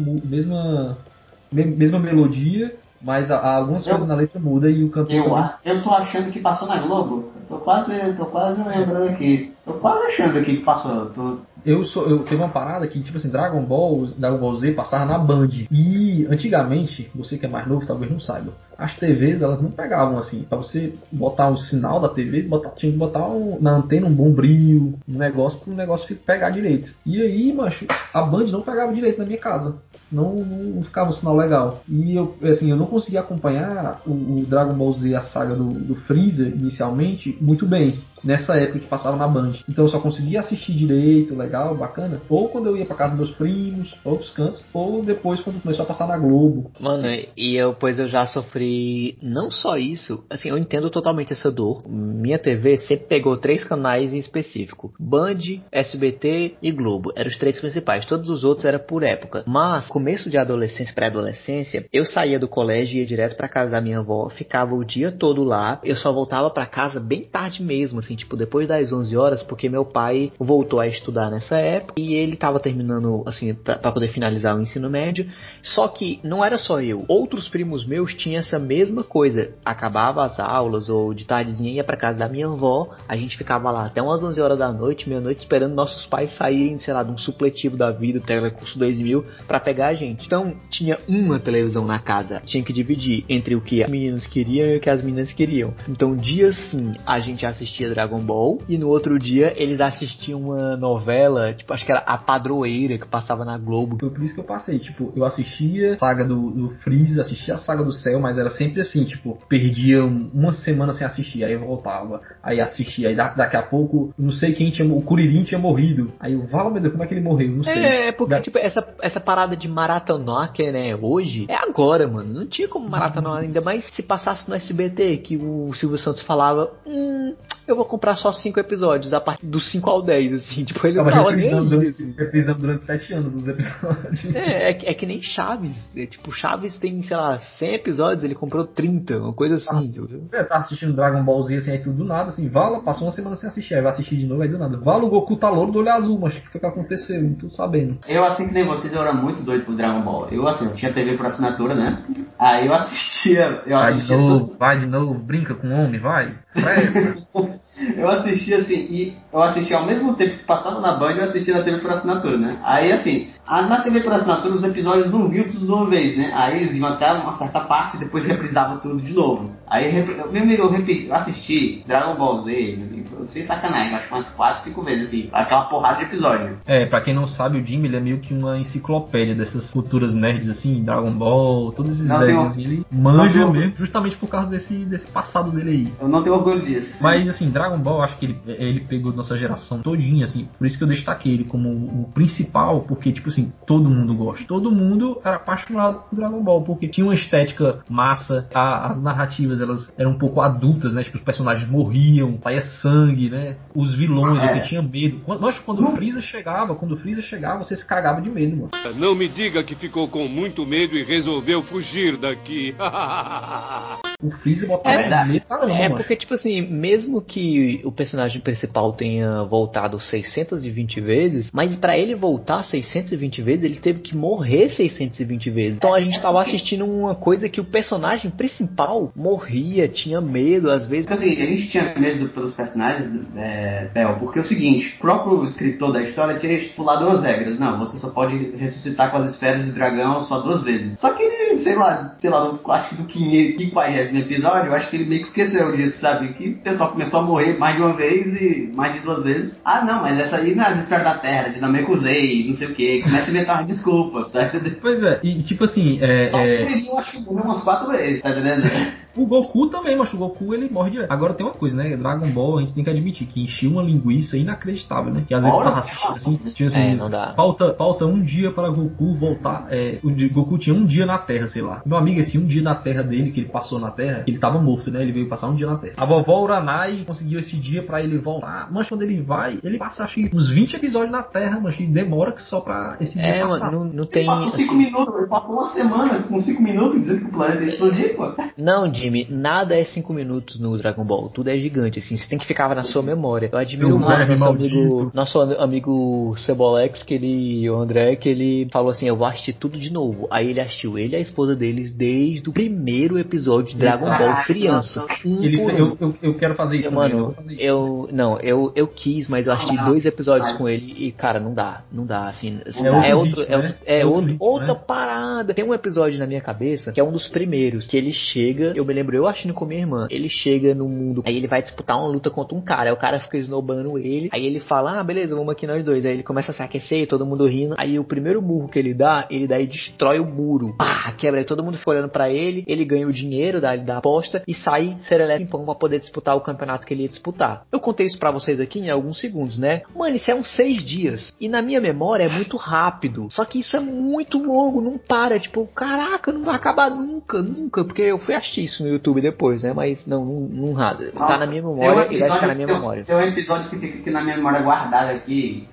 me- mesma melodia, mas a- a- algumas Eu- coisas na letra muda e o cantor Eu, também eu tô achando que passou na Globo. Eu tô quase, tô quase lembrando aqui. Tô quase achando aqui que passou. Tô- Eu sou, eu teve uma parada que, tipo assim, Dragon Ball, Dragon Ball Z passava na Band. E antigamente, você que é mais novo talvez não saiba, as TVs elas não pegavam assim. Pra você botar um sinal da TV, botar, tinha que botar um- na antena um bombril, um negócio pro negócio pegar direito. E aí, macho, a Band não pegava direito na minha casa. Não, não ficava um sinal legal. E eu, assim, eu não conseguia acompanhar o, o Dragon Ball Z, a saga do, do Freezer, inicialmente, muito bem nessa época que passava na Band. Então eu só conseguia assistir direito, legal, bacana, ou quando eu ia pra casa dos meus primos, outros cantos, ou depois quando começou a passar na Globo. Mano, e eu, pois eu já sofri não só isso, assim, eu entendo totalmente essa dor. Minha TV sempre pegou três canais em específico: Band, SBT e Globo. Eram os três principais. Todos os outros era por época. Mas, começo de adolescência, pré-adolescência, eu saía do colégio e ia direto pra casa da minha avó, ficava o dia todo lá. Eu só voltava pra casa bem tarde mesmo, assim, tipo depois das 11 horas, porque meu pai voltou a estudar nessa época e ele tava terminando, assim, pra poder finalizar o ensino médio. Só que não era só eu. Outros primos meus tinham essa mesma coisa. Acabava as aulas ou de tardezinha ia pra casa da minha avó. A gente ficava lá até umas 11 horas da noite, meia-noite, esperando nossos pais saírem, sei lá, de um supletivo da vida, Telecurso 2000, pra pegar a gente. Então tinha uma televisão na casa. Tinha que dividir entre o que as meninas queriam e o que as meninas queriam. Então, dia sim, a gente assistia Dragon Ball e no outro dia eles assistiam uma novela, tipo, acho que era A Padroeira, que passava na Globo. Foi por isso que eu passei, tipo, eu assistia a saga do, do Freeza, assistia a saga do Céu, mas era sempre assim, tipo, perdia um- uma semana sem assistir, aí eu voltava, aí assistia, aí da- daqui a pouco, não sei quem tinha, o Kuririn tinha morrido, aí eu, fala, meu Deus, como é que ele morreu? Não sei. É, porque, Da- tipo, essa, essa parada de maratonar, que né, hoje, é agora, mano. Não tinha como maratonar ainda mais se passasse no SBT, que o Silvio Santos falava, hum, eu vou comprar só 5 episódios, a partir dos 5 ao 10, assim. *laughs* Tipo, ele não Tava tava nem aí. reprisando durante, assim. reprisando durante 7 anos os episódios. É, é, que- é que nem Chaves. É, tipo, Chaves tem, sei lá, 100 episódios, ele comprou 30, uma coisa assim. entendeu? É, tá assistindo Dragon Ball Z assim, aí tudo do nada, assim, Vala, passou uma semana sem assistir, aí vai assistir de novo, aí do nada. Vala, o Goku tá louro do olho azul, mas o que foi que aconteceu? Não tô sabendo. Eu, assim que nem vocês, eu era muito doido pro Dragon Ball. Eu, assim, eu tinha TV por assinatura, né? Aí eu assistia. Eu Vai de assistia novo, vai de novo, brinca com o homem, vai. *laughs* Presta. *laughs* Eu assisti assim, e eu assisti ao mesmo tempo que passava na Band, eu assisti na TV por assinatura, né? Aí assim, a- na TV por assinatura os episódios não vinham tudo de uma vez, né? Aí eles iam até uma certa parte e depois reprisavam tudo de novo. Aí eu, meu amigo, eu, eu assisti Dragon Ball Z, meu amigo, sem sacanagem, acho que umas 4, 5 vezes, assim, aquela porrada de episódio. É, pra quem não sabe, o Jimmy ele é meio que uma enciclopédia dessas culturas nerds, assim, Dragon Ball, todos esses Não, tem assim, ele manja não, mesmo, justamente por causa desse, desse passado dele aí. Eu não tenho orgulho disso. Mas assim, Dragon Ball, acho que ele, ele pegou nossa geração todinha, assim. Por isso que eu destaquei ele como o principal, porque, tipo assim, todo mundo gosta. Todo mundo era apaixonado por Dragon Ball, porque tinha uma estética massa, a- as narrativas elas eram um pouco adultas, né? Tipo, os personagens morriam, saía sangue, né? Os vilões, É. você tinha medo. Quando, nossa, quando o Freeza chegava, quando o Freeza chegava, você se cagava de medo, mano. Não me diga que ficou com muito medo e resolveu fugir daqui. *laughs* O Freeza botava É medo pra caramba, É mano. porque, tipo assim, mesmo que o personagem principal tenha voltado 620 vezes, mas pra ele voltar 620 vezes, ele teve que morrer 620 vezes. Então a gente tava assistindo uma coisa que o personagem principal morria, tinha medo, às vezes. Porque assim, a gente tinha medo pelos personagens, é, Theo, porque é o seguinte, o próprio escritor da história tinha estipulado duas regras. Não, você só pode ressuscitar com as esferas de dragão só duas vezes. Só que ele, sei lá, sei lá, no, acho que do 50 episódio, eu acho que ele meio que esqueceu disso, sabe? Que o pessoal começou a morrer mais de uma vez e mais de duas vezes. Ah, não, mas essa aí não é as esferas da terra, de Namekusei, não sei o que. Começa a inventar uma desculpa, tá entendendo? Pois é, e tipo assim, é, Só é, que ele, eu acho que morreu umas quatro vezes, tá entendendo? O Goku também, mas o Goku ele morre direto. Agora tem uma coisa, né? Dragon Ball, a gente tem que admitir que enchia uma linguiça inacreditável, né? Que às vezes Olha, tava assistindo assim, tinha assim, É, não dá. Falta, falta um dia para Goku voltar. É, o di- Goku tinha um dia na Terra, sei lá. Meu amigo, esse um dia na Terra dele, que ele passou na Terra, ele tava morto, né? Ele veio passar um dia na Terra. A vovó Uranai conseguiu esse dia pra ele voltar. Mas quando ele vai, ele passa acho que uns 20 episódios na Terra, mas demora que só pra esse dia É, passar. mano, não, não Ele tem. passou cinco assim, minutos, ele passou uma semana com cinco minutos dizendo que o planeta ia explodir, pô. Não, Jimmy, nada é 5 minutos no Dragon Ball. Tudo é gigante, assim. Você tem que ficar na sua memória. Eu admiro Meu muito verme nosso maldito. amigo, nosso am- amigo Cebolex, que ele, o André, que ele falou assim: Eu vou assistir tudo de novo. Aí ele assistiu ele e a esposa deles desde o primeiro episódio de Dragon Ball Ai, criança. Um Ele, por um. eu, eu, eu quero fazer isso também, eu Mano, fazer isso. eu. Não, eu, eu quis, mas eu assisti Ah, dois episódios com ele e, cara, não dá. Não dá, assim. É outro É outro. É, outro- é É outro outro- ritmo, outra né? parada. Tem um episódio na minha cabeça que é um dos primeiros. Que ele chega. Eu me lembro, eu assistindo com minha irmã. Ele chega no mundo. Aí ele vai disputar uma luta contra um cara. Aí o cara fica esnobando ele. Aí ele fala: Ah, beleza, vamos aqui nós dois. Aí ele começa a se aquecer, todo mundo rindo. Aí o primeiro murro que ele dá, ele e destrói o muro. Pá, quebra. Aí todo mundo fica olhando pra ele. Ele ganha o dinheiro da, da aposta e sai serelepe em pão pra poder disputar o campeonato que ele ia disputar. Eu contei isso pra vocês aqui em alguns segundos, né? Mano, isso é uns seis dias. E na minha memória é muito rápido. Só que isso é muito longo, não para. Tipo, caraca, não vai acabar nunca, nunca. Porque eu fui assistir isso no YouTube depois, né? Mas não, não, não nada. Tá Nossa, na minha tem um memória e vai ficar episódio- na minha tem memória. Tem um episódio que fica aqui na minha memória guardada aqui.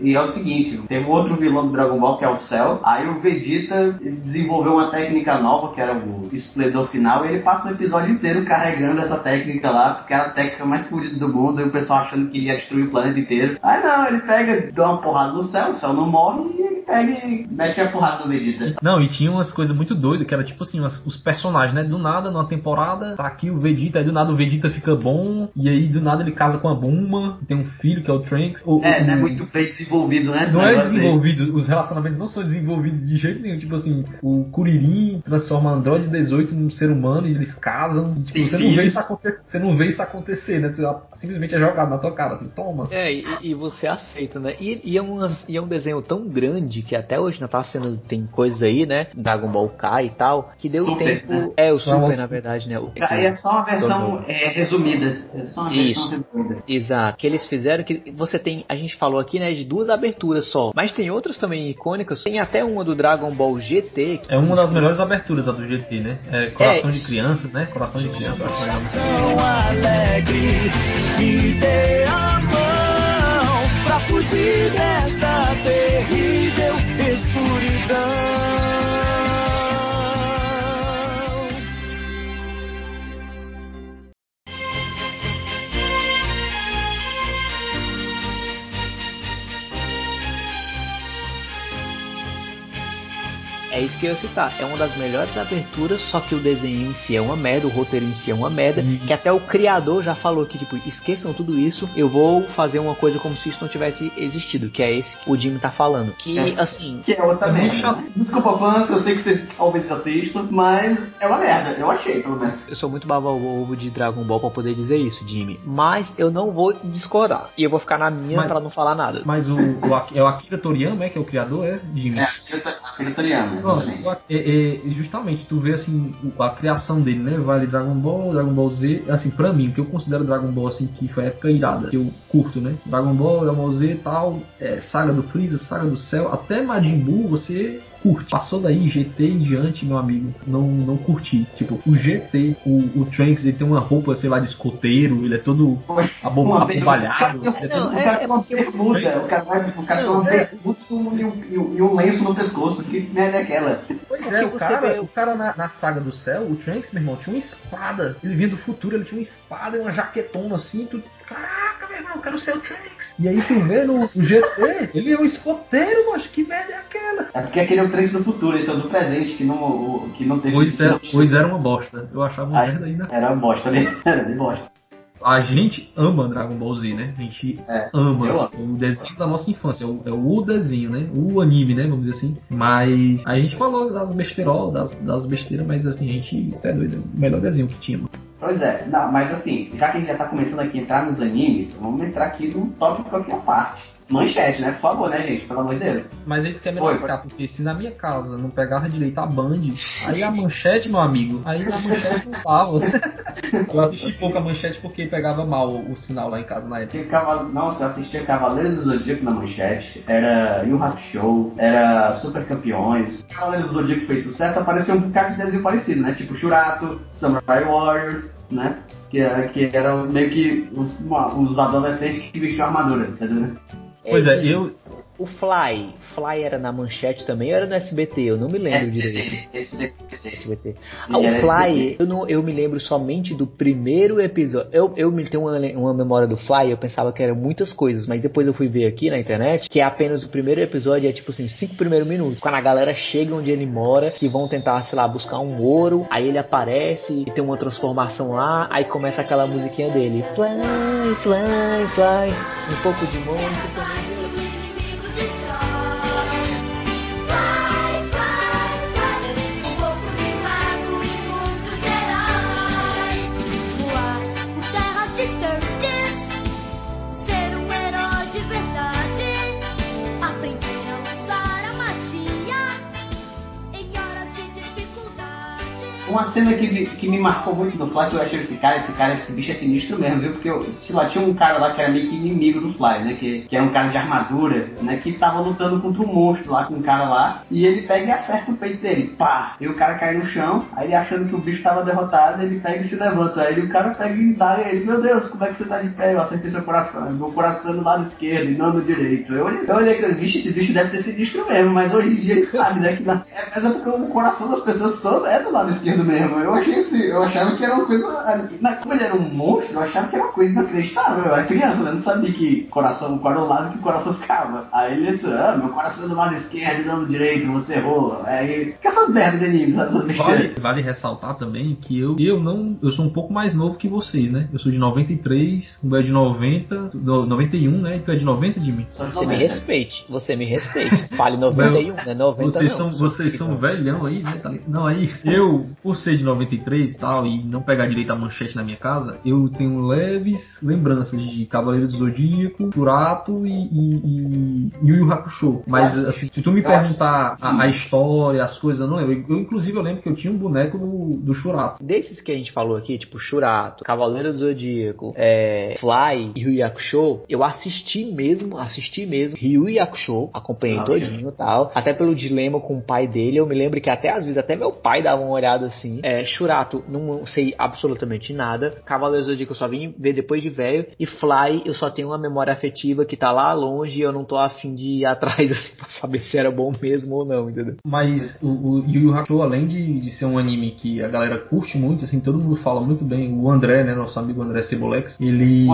E é o seguinte: tem um outro vilão do Dragon Ball que é o Cell. Aí o Vegeta desenvolveu uma técnica nova, que era o esplendor final, e ele passa o episódio inteiro carregando essa técnica lá, porque era a técnica mais fodida do mundo, e o pessoal achando que ia destruir o planeta inteiro. Aí não, ele pega, dá uma porrada no céu, o céu não morre e ele pega e mete a porrada no Vegeta. Não, e tinha umas coisas muito doidas, que era tipo assim, umas- os personagens, né? Do nada, numa temporada, tá aqui o Vegeta, aí do nada o Vegeta fica bom, e aí do nada ele casa com a Bulma, tem um filho que é o Trunks. O- É, o- não é muito bem desenvolvido, né? Não é negócio aí. desenvolvido, os relacionamentos não são desenvolvidos de jeito nenhum. Tipo assim, o Kuririn transforma Android 18 num ser humano e eles casam. E, tipo, você, não vê isso acontecer, você não vê isso acontecer, né? Simplesmente é jogado na tua cara, assim, toma. É, e, e você aceita, né? E, e, é umas- e é um desenho tão grande que até hoje não tá sendo. Tem coisas aí, né? Dragon Ball Kai e tal, que deu Super, tempo. né? É, o Dragon Super, Super, na verdade, né? O, Aí é só uma versão é, resumida. É só uma Isso. versão resumida. Exato. Que eles fizeram que você tem, a gente falou aqui, né, de duas aberturas só, mas tem outras também icônicas. Tem até uma do Dragon Ball GT. que- É uma das melhores aberturas a do GT, né? É Coração É. de Criança, né? Coração de Criança, eu acho legal. Coração alegre, me dê a mão pra fugir desta terrível É isso que eu ia citar. É uma das melhores aberturas, só que o desenho em si é uma merda, o roteiro em si é uma merda. Isso. Que até o criador já falou que, tipo, esqueçam tudo isso, eu vou fazer uma coisa como se isso não tivesse existido. Que é esse que o Jimmy tá falando. Que, É. assim, Que é outra É merda. Desculpa, fãs, eu sei que vocês talvez assistam, mas é uma merda. Eu achei, pelo menos. Eu sou muito baba ovo de Dragon Ball pra poder dizer isso, Jimmy. Mas eu não vou discordar. E eu vou ficar na minha Mas- pra não falar nada. Mas o, o é o Akira Toriyama, é que é o criador, é? Jimmy? É, a Critoriana, Pronto, é- é, justamente, tu vê assim, a criação dele, né? Vale Dragon Ball, Dragon Ball Z, assim, pra mim, o que eu considero Dragon Ball, assim, que foi a época irada, que eu curto, né? Dragon Ball, Dragon Ball Z e tal, é, Saga do Freeza, Saga do Céu, até Majin Buu, você curte. Passou daí, GT em diante, meu amigo, não, não curti. Tipo, o GT, o, o Trunks, ele tem uma roupa, sei lá, de escoteiro, ele é todo abobalhado. bermuda. ele é todo- O cara tem uma bermuda, o cara tem uma bermuda e um, lenço no pescoço. Que merda é aquela? Pois é, você cara, vê- o cara na, na saga do céu, o Trunks, meu irmão, tinha uma espada. Ele vinha do futuro, ele tinha uma espada e uma jaquetona assim, tu. Caraca, meu irmão, eu quero ser o Trunks. E aí tu vê no, GT, ele é um escoteiro, macho, que merda é aquela? É porque aquele é o trem do futuro, esse é o do presente, que não, o- que não teve. Pois, é, pois era uma bosta. Eu achava uma merda ainda. Era bosta ali, *laughs* era de bosta. A gente ama Dragon Ball Z, né? A gente É, ama o desenho da nossa infância, é o, é o desenho, né? O anime, né? Vamos dizer assim. Mas a gente falou das besterol, das, das besteiras, mas assim, a gente é doido, é o melhor desenho que tinha. Pois é, não, mas assim, já que a gente já tá começando aqui a entrar nos animes, vamos entrar aqui num tópico aqui à parte. Manchete, né? Por favor, né, gente? Pelo amor de Deus. Mas aí quer me Oi, lascar, porque se na minha casa não pegava direito a Band, aí a manchete, meu amigo, aí a manchete não tava. *laughs* Eu assisti pouco a manchete porque pegava mal o, sinal lá em casa na época. Nossa, eu assistia Cavaleiros do Zodíaco na manchete, era Yu Hakusho, era Super Campeões. Cavaleiros do Zodíaco fez sucesso, apareceu um bocado de desenho parecido, né? Tipo Shurato, Samurai Warriors, né? Que, era- que eram meio que os, os adolescentes que vestiam armadura, tá entendendo? Pois é, Jimmy, eu. O Fly. Fly era na manchete também ou era no SBT? Eu não me lembro direito. Esse, esse, esse, SBT. Ah, o Fly, SBT. eu, não, eu me lembro somente do primeiro episódio. Eu, eu me tenho uma, uma memória do Fly, eu pensava que eram muitas coisas, mas depois eu fui ver aqui na internet que é apenas o primeiro episódio, é tipo assim, cinco primeiros minutos. Quando a galera chega onde ele mora, que vão tentar, sei lá, buscar um ouro, aí ele aparece e tem uma transformação lá, aí começa aquela musiquinha dele. Fly, fly, fly. Um pouco de música também. Uma cena que, me- que me marcou muito no Fly, que eu achei esse cara, esse cara, esse bicho é sinistro mesmo, viu? Porque, eu, sei lá, tinha um cara lá que era meio que inimigo do Fly, né? Que, que era um cara de armadura, né? Que tava lutando contra um monstro lá, com um cara lá. E ele pega e acerta o peito dele, pá! E o cara cai no chão, aí ele achando que o bicho tava derrotado, ele pega e se levanta. Aí o cara pega e dá ele, meu Deus, como é que você tá de pé? Eu acertei seu coração. Meu coração é no lado esquerdo e não no direito. Eu olhei, eu olhei aquele bicho, esse bicho deve ser sinistro mesmo, mas hoje em dia ele sabe, né? Que na, é, mas é porque o coração das pessoas só é do lado esquerdo mesmo. Eu achei assim, eu achava que era uma coisa. Na, como ele era um monstro, eu achava que era uma coisa inacreditável. Eu era criança, né? Eu não sabia que coração, qual era o lado que o coração ficava. Aí ele disse, ah, meu coração é do lado esquerdo e não do direito, você errou. Aí, que essas merdas de anime, sabe? Essas. Vale, vale ressaltar também que eu, eu não. Eu sou um pouco mais novo que vocês, né? Eu sou de 93, o meu é de 90, do- 91, né? E tu é de 90 de mim. Você me 90. respeite, você me respeite. *laughs* Fale 91, né? 90 Vocês não. são, vocês são velhão aí, né? Tá? Não, aí eu, por ser de 93 e tal, e não pegar direito a manchete na minha casa, eu tenho leves lembranças de Cavaleiro do Zodíaco, Churato e, e, e Yu Yu Hakusho. Mas, assim, se tu me perguntar a, a história, as coisas, eu não lembro. Eu, inclusive, eu lembro que eu tinha um boneco do, do Churato. Desses que a gente falou aqui, tipo Shurato, Cavaleiro do Zodíaco, é, Fly e Ryu Yu Hakusho, eu assisti mesmo, assisti mesmo Ryu Yu Hakusho, acompanhei Ah, todinho e tal, até pelo dilema com o pai dele, eu me lembro que até às vezes até meu pai dava uma olhada assim. É, Shurato, não sei absolutamente nada. Cavaleiro do Zodíaco eu só vim ver depois de velho e Fly eu só tenho uma memória afetiva que tá lá longe e eu não tô afim de ir atrás *laughs* assim pra saber se era bom mesmo ou não, entendeu? Mas o, o Yu Yu Hakusho, além de, de ser um anime que a galera curte muito, assim, todo mundo fala muito bem. O André, né, nosso amigo André Cebolex, ele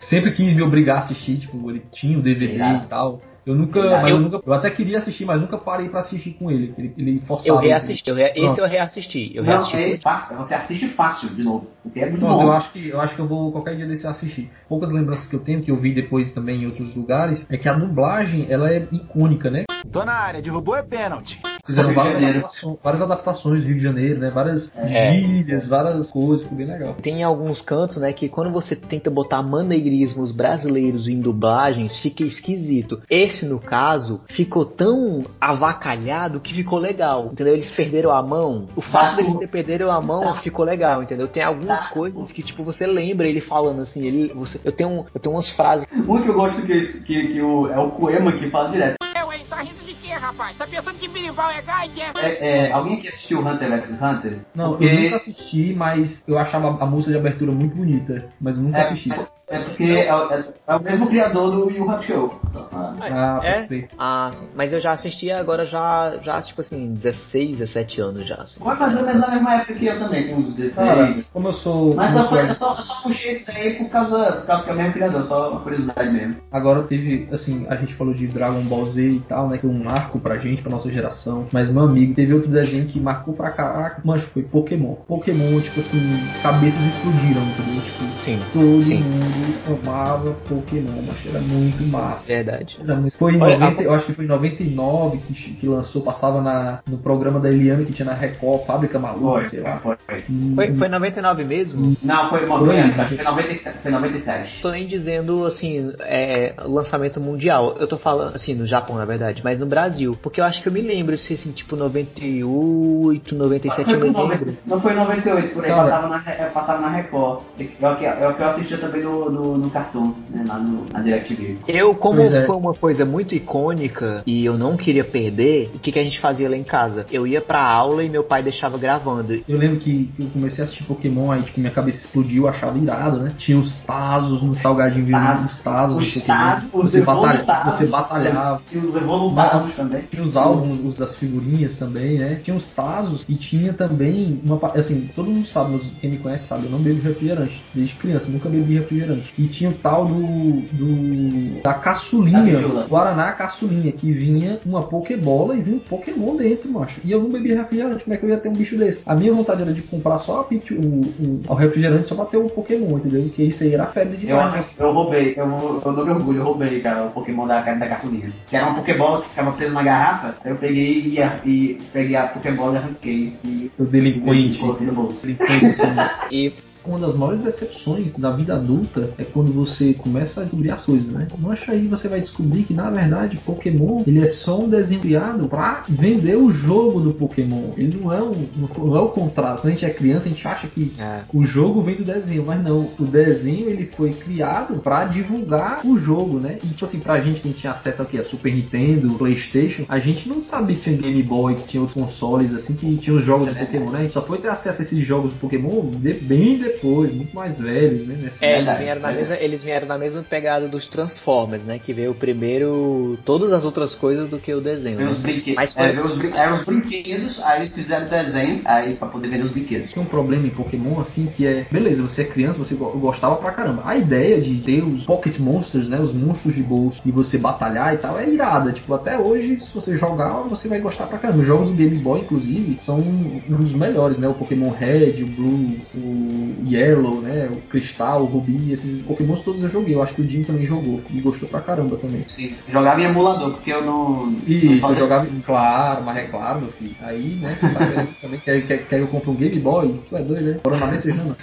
sempre quis me obrigar a assistir, tipo, ele tinha o DVD Obrigado. e tal. Eu nunca, eu, Eu- nunca, eu até queria assistir, mas nunca parei pra assistir com ele. Ele, ele Eu forçava. reassisti, eu re- esse eu reassisti. Eu Não, reassisti é fácil, você assiste fácil de novo. Porque é muito Pronto, bom. eu acho que eu acho que eu vou qualquer dia desse assistir. Poucas lembranças que eu tenho, que eu vi depois também em outros lugares, é que a dublagem ela é icônica, né? Tô na área, derrubou é pênalti. Fizeram várias adaptações, várias adaptações do Rio de Janeiro, né? Várias É. gírias, várias coisas, ficou bem legal. Tem alguns cantos, né, que quando você tenta botar maneirismos brasileiros em dublagens, fica esquisito. Esse, no caso, ficou tão avacalhado que ficou legal, entendeu? Eles perderam a mão. O fato deles ter perderam a mão ficou legal, entendeu? Tem algumas coisas que, tipo, você lembra ele falando assim, ele, você, eu tenho, eu tenho umas frases Um que eu gosto que, que, que o, é o Coema que fala direto. Eu, hein? Tá rindo de quê, rapaz? Tá pensando que é Geiger? É, é, alguém que assistiu Hunter vs Hunter? Não, Porque- eu nunca assisti, mas eu achava a música de abertura muito bonita, mas eu nunca É, assisti. É porque é, é- é o mesmo criador do Yu Hakusho. Só pra- Ah, é? Ah, sim. mas eu já assisti agora já, já tipo assim, 16, 17 anos já. Assim. Foi mais ou menos na mesma época que eu também, com uns 16. Cara, como eu sou. Mas eu, sou- eu só, eu só puxei isso aí por causa, por causa que é o mesmo criador, só uma curiosidade mesmo. Agora teve, assim, a gente falou de Dragon Ball Z e tal, né? Que é um marco pra gente, pra nossa geração. Mas meu amigo, teve outro desenho que marcou pra caraca, mancho, foi Pokémon. Pokémon, tipo assim, cabeças explodiram, entendeu? Tipo, Sim, todo sim. mundo amava Pokémon, mas era muito massa. verdade. Era muito- Foi em Olha, 90, a- eu acho que foi em 99 que, que lançou, passava na, no programa da Eliana que tinha na Record, Fábrica Maluca, Foi, sei lá. foi, foi. Foi, foi 99 mesmo? Não, foi uma Foi antes, acho que foi 97. Foi 97. tô nem dizendo assim, é, lançamento mundial. Eu tô falando assim, no Japão, na verdade, mas no Brasil. Porque eu acho que eu me lembro se assim, tipo 98, 97 Foi eu me por 90, lembro. não foi em 98, por aí, Cara. passava na, passava na Record. É o que, é o que eu assistia também no, no, no Cartoon, né, lá no, na DirecTV. Eu, como é. foi uma coisa muito icônica e eu não queria perder, o que, que a gente fazia lá em casa? Eu ia pra aula e meu pai deixava gravando. Eu lembro que eu comecei a assistir Pokémon, aí tipo, minha cabeça explodiu, eu achava irado, né? Tinha os Tazos no salgadinho, Tazos. os Tazos no Os. Tazos, Você, batalha, você batalhava. E os evolutados também. Tinha os álbuns, os das figurinhas também, né? Tinha os Tazos e tinha também uma. Assim, todo mundo sabe, mas quem me conhece sabe, eu não bebo refrigerante. Desde criança, nunca bebi refrigerante. E tinha o tal do. do da caçulinha, Bijula. Guaraná caçulinha, que vinha uma Pokébola e vinha um Pokémon dentro, macho. E eu não bebia refrigerante, como é que eu ia ter um bicho desse? A minha vontade era de comprar só a Pichu- o, o, o refrigerante só pra ter o Pokémon, entendeu? Porque isso aí era febre Eu, demais. eu roubei, eu, eu dou meu orgulho, eu roubei, cara, o Pokémon da, da caçulinha. Que era uma Pokébola que ficava presa na garrafa, aí eu peguei e, e peguei a Pokébola e arranquei. E O delinquente. bolso. delinquente assim, *laughs* E Uma das maiores decepções da vida adulta é quando você começa a descobrir as coisas, né? Mancha aí você vai descobrir que na verdade Pokémon ele é só um desenho criado pra vender o jogo do Pokémon. Ele não é, um, não é o contrário. Quando a gente é criança a gente acha que é, o jogo vem do desenho, mas não. O desenho ele foi criado pra divulgar o jogo, né? E tipo assim, pra gente que a gente tinha acesso aqui a Super Nintendo, Playstation, a gente não sabia que tinha Game Boy, que tinha outros consoles assim, que tinha os jogos do Pokémon, né? A gente só foi ter acesso a esses jogos do Pokémon de- bem depois, muito mais velhos, né? Nessa É, eles vieram, na mesma, eles vieram na mesma pegada dos Transformers, né? Que veio primeiro todas as outras coisas do que o desenho. Veio os Né? brinquedos. Mas foi- É, os, brin- eram os brinquedos, aí eles fizeram desenho aí pra poder vender os brinquedos. Tem um problema em Pokémon, assim, que é. Beleza, você é criança, você go- gostava pra caramba. A ideia de ter os Pocket Monsters, né? Os monstros de bolso e você batalhar e tal é irada. Tipo, até hoje, se você jogar, você vai gostar pra caramba. Os jogos do Game Boy, inclusive, são um dos melhores, né? O Pokémon Red, o Blue, o Yellow, né? O Cristal, o Rubi, esses Pokémons todos eu joguei. Eu acho que o Jim também jogou. E gostou pra caramba também. Sim, jogava em emulador, porque eu não. Isso, não eu jogava. Claro, mas é claro, meu filho. Aí, né, tá querendo também quer, quer, quer que eu compre um Game Boy? Tu é doido, né? Coronamento seja não.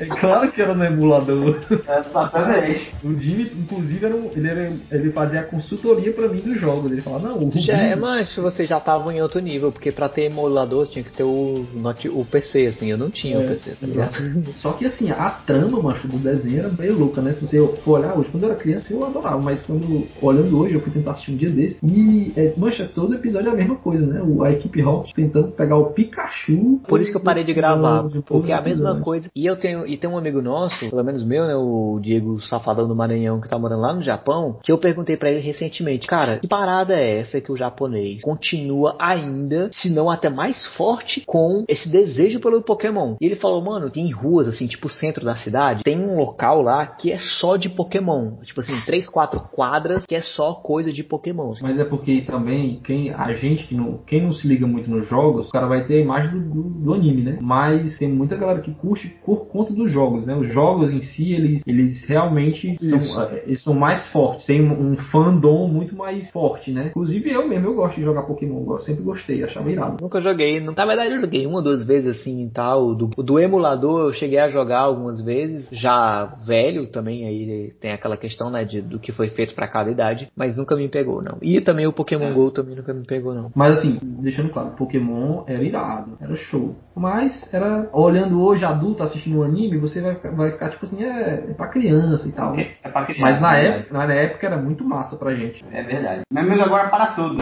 É claro que era no emulador. Exatamente. O Jimmy, inclusive, era um- ele, era- ele fazia a consultoria pra mim dos jogos. Ele falava, não, o Rubi... Já é, mas você já tava em outro nível, porque pra ter emulador você tinha que ter o, o PC, assim, eu não tinha o É, PC, tá ligado? *laughs* Só que assim, a trama, macho, do desenho era meio louca, né? Se você for olhar hoje, quando eu era criança eu adorava, mas quando olhando hoje, eu fui tentar assistir um dia desse. E, é, mancha, todo episódio é a mesma coisa, né? O, a equipe Rocket tentando pegar o Pikachu. Por isso que eu parei de gravar, Todo porque é a mesma episódio. coisa. E eu tenho, e tem um amigo nosso, pelo menos meu, né, o Diego Safadão do Maranhão, que tá morando lá no Japão, que eu perguntei pra ele recentemente, cara, que parada é essa que o japonês continua ainda, se não até mais forte, com esse desejo pelo Pokémon? E ele falou, mano, tem ruas, assim, tipo o centro da cidade, tem um local lá que é só de Pokémon. Tipo assim, três, quatro quadras que é só coisa de Pokémon. Mas é porque também, quem, a gente que não, quem não se liga muito nos jogos, o cara vai ter a imagem do, do, do anime, né? Mas tem muita galera que curte por conta dos jogos, né? Os jogos em si, eles, eles realmente são, eh, eles são mais fortes. Tem um, um fandom muito mais forte, né? Inclusive eu mesmo, eu gosto de jogar Pokémon. Eu sempre gostei, achava irado. Nunca joguei. Na verdade, eu joguei uma ou duas vezes assim e tal. Do, do emulador eu cheguei a jogar algumas vezes. Já velho também, aí tem aquela questão, né, de, do que foi feito pra cada idade. Mas nunca me pegou, não. E também o Pokémon GO também nunca me pegou, não. Mas assim, deixando claro, Pokémon era irado, era show. Mas era, olhando hoje adulto assistindo um anime, você vai, ficar- vai ficar tipo assim, é, é pra criança e tal. É pra criança, Mas na é época, na época era muito massa pra gente. É verdade. Meu amigo agora para tudo.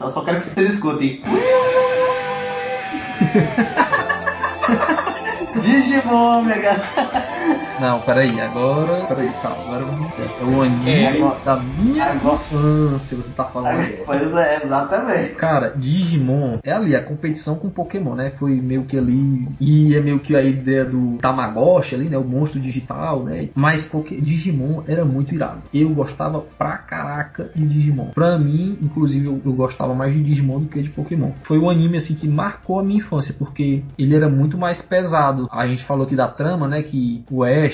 Eu só quero que vocês escutem. *laughs* Digimon, Mega. Não, peraí, agora. Peraí, calma, agora vamos ver. É o anime É, da minha agora- infância, você tá falando agora. Pois é, exatamente. Cara, Digimon é ali a competição com Pokémon, né? Foi meio que ali. E é meio que a ideia do Tamagotchi ali, né? O monstro digital, né? Mas porque Digimon era muito irado. Eu gostava pra caraca de Digimon. Pra mim, inclusive, eu, eu gostava mais de Digimon do que de Pokémon. Foi um anime assim que marcou a minha infância, porque ele era muito mais pesado. A gente falou aqui da trama, né? Que o Ash,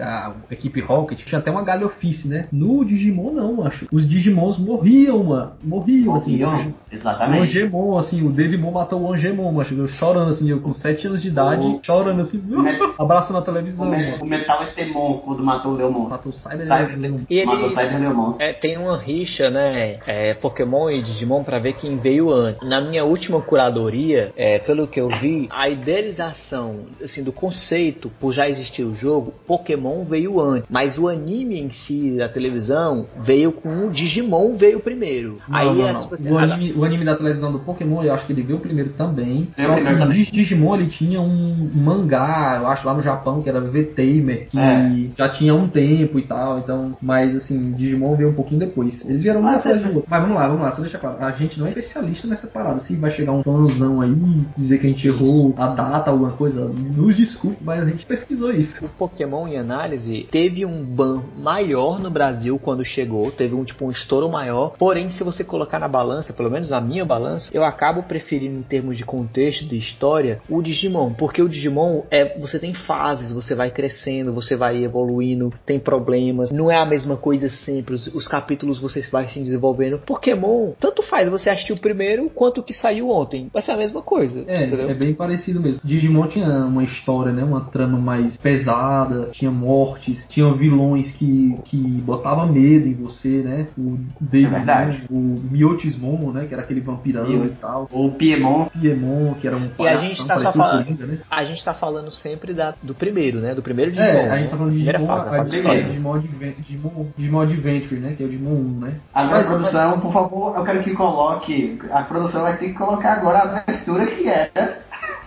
a equipe Rocket, tinha até uma galhofice, né? No Digimon, não, acho. Os Digimons morriam, mano. Morriam, assim. Morriam, O Exatamente. Angemon, assim, o Devimon matou o Angemon, mas eu chorando, assim, eu com 7 anos de idade, O- chorando, assim, *laughs* abraçando a televisão, O, me- mano. o Metal é Temon quando matou o Leomon. Matou o Cyber Cyber- Leomon. E ele- Matou o Cyber Leomon. É, tem uma rixa, né? é, Pokémon e Digimon pra ver quem veio antes. Na minha última curadoria, é, pelo que eu vi, a idealização assim, do conceito por já existir o jogo, Pokémon veio antes. Mas o anime em si, da televisão, veio com o Digimon veio primeiro. Não, Aí não, é, não. tipo assim, O, anime, o anime da televisão do Pokémon, eu acho que ele veio primeiro também. Só primeiro que o. Dig- Digimon, ele tinha um mangá, eu acho, lá no Japão, que era V-Tamer, que É. já tinha um tempo e tal, então... Mas, assim, Digimon veio um pouquinho depois. Eles vieram um Mas atrás você- do outro. Mas vamos lá, vamos lá, só deixa claro. A gente não é especialista nessa parada. Se vai chegar um fãzão aí, dizer que a gente errou a data, alguma coisa, nos desculpe, mas a gente pesquisou isso. O Pokémon em análise teve um ban maior no Brasil quando chegou, teve um tipo um estouro maior. Porém, se você colocar na balança, pelo menos na minha balança, eu acabo preferindo em termos de contexto, de história, o Digimon, porque o Digimon é você tem fases, você vai crescendo, você vai evoluindo, tem problemas, não é a mesma coisa sempre, os, os capítulos você vai se desenvolvendo. Pokémon, tanto faz você assistir o primeiro quanto o que saiu ontem, vai ser a mesma coisa, entendeu? É, é bem parecido mesmo. Digimon tinha uma história, né? Uma trama mais pesada, tinha mortes, tinha vilões que, que botava medo em você, né? O Devimon, verdade. o Miotismon, né? Que era aquele vampirão Mio- e tal. O Piemon. Piemon, que era um E a gente palhação, tá só falando- Coringa, né? A gente tá falando sempre da, do primeiro, né? Do primeiro Digimon. É, a né? gente tá falando de Digimon, fase, a, Digimon. Digimon, Digimon, Adventure, né? Que é o Digimon 1, né? Agora, Mas- produção, por favor, eu quero que coloque. A produção vai ter que colocar agora a abertura que era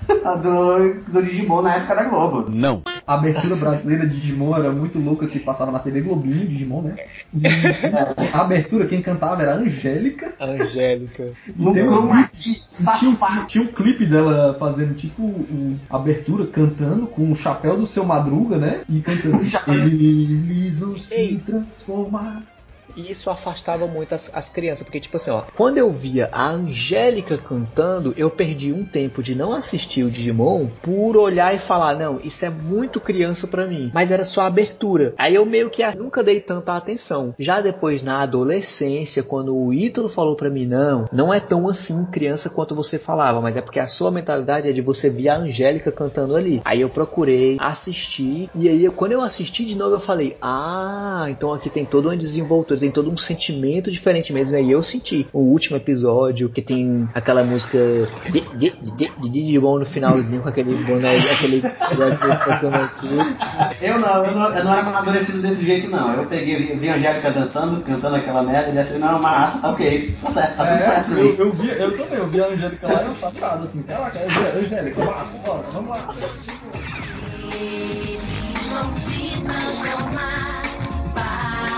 *laughs* a do, do Digimon na época da Globo. Não. A abertura brasileira de Digimon era muito louca, que passava na TV Globinho, Digimon, né? E a abertura, quem cantava era a Angélica. Angélica. Um E tinha, um, tinha um clipe dela fazendo tipo a abertura, cantando com o chapéu do seu Madruga, né? E cantando. Eles vão se transformar E isso afastava muito as, as crianças, porque tipo assim, ó, quando eu via a Angélica cantando, eu perdi um tempo de não assistir o Digimon por olhar e falar, não, isso é muito criança pra mim. Mas era só abertura. Aí eu meio que nunca dei tanta atenção. Já depois na adolescência, quando o Ítalo falou pra mim, não, não é tão assim criança quanto você falava, mas é porque a sua mentalidade é de você ver a Angélica cantando ali. Aí eu procurei assistir e aí quando eu assisti de novo eu falei, ah, então aqui tem todo um desenvoltura, tem todo um sentimento diferente mesmo. Aí eu senti o último episódio que tem aquela música de, de, de, de Digimon no finalzinho com aquele boné, aquele passando aqui. Eu não, eu não, eu não era amadurecido desse jeito, não. Eu peguei, vi, vi a Angélica dançando, cantando aquela merda, e disse, não, massa, tá ok, tá certo, tá tudo certo É, eu, mim. eu, vi, eu também, eu vi a Angélica lá e eu tava assim, caraca, Angélica, massa, bora, vamos lá. Mãozinhas no mar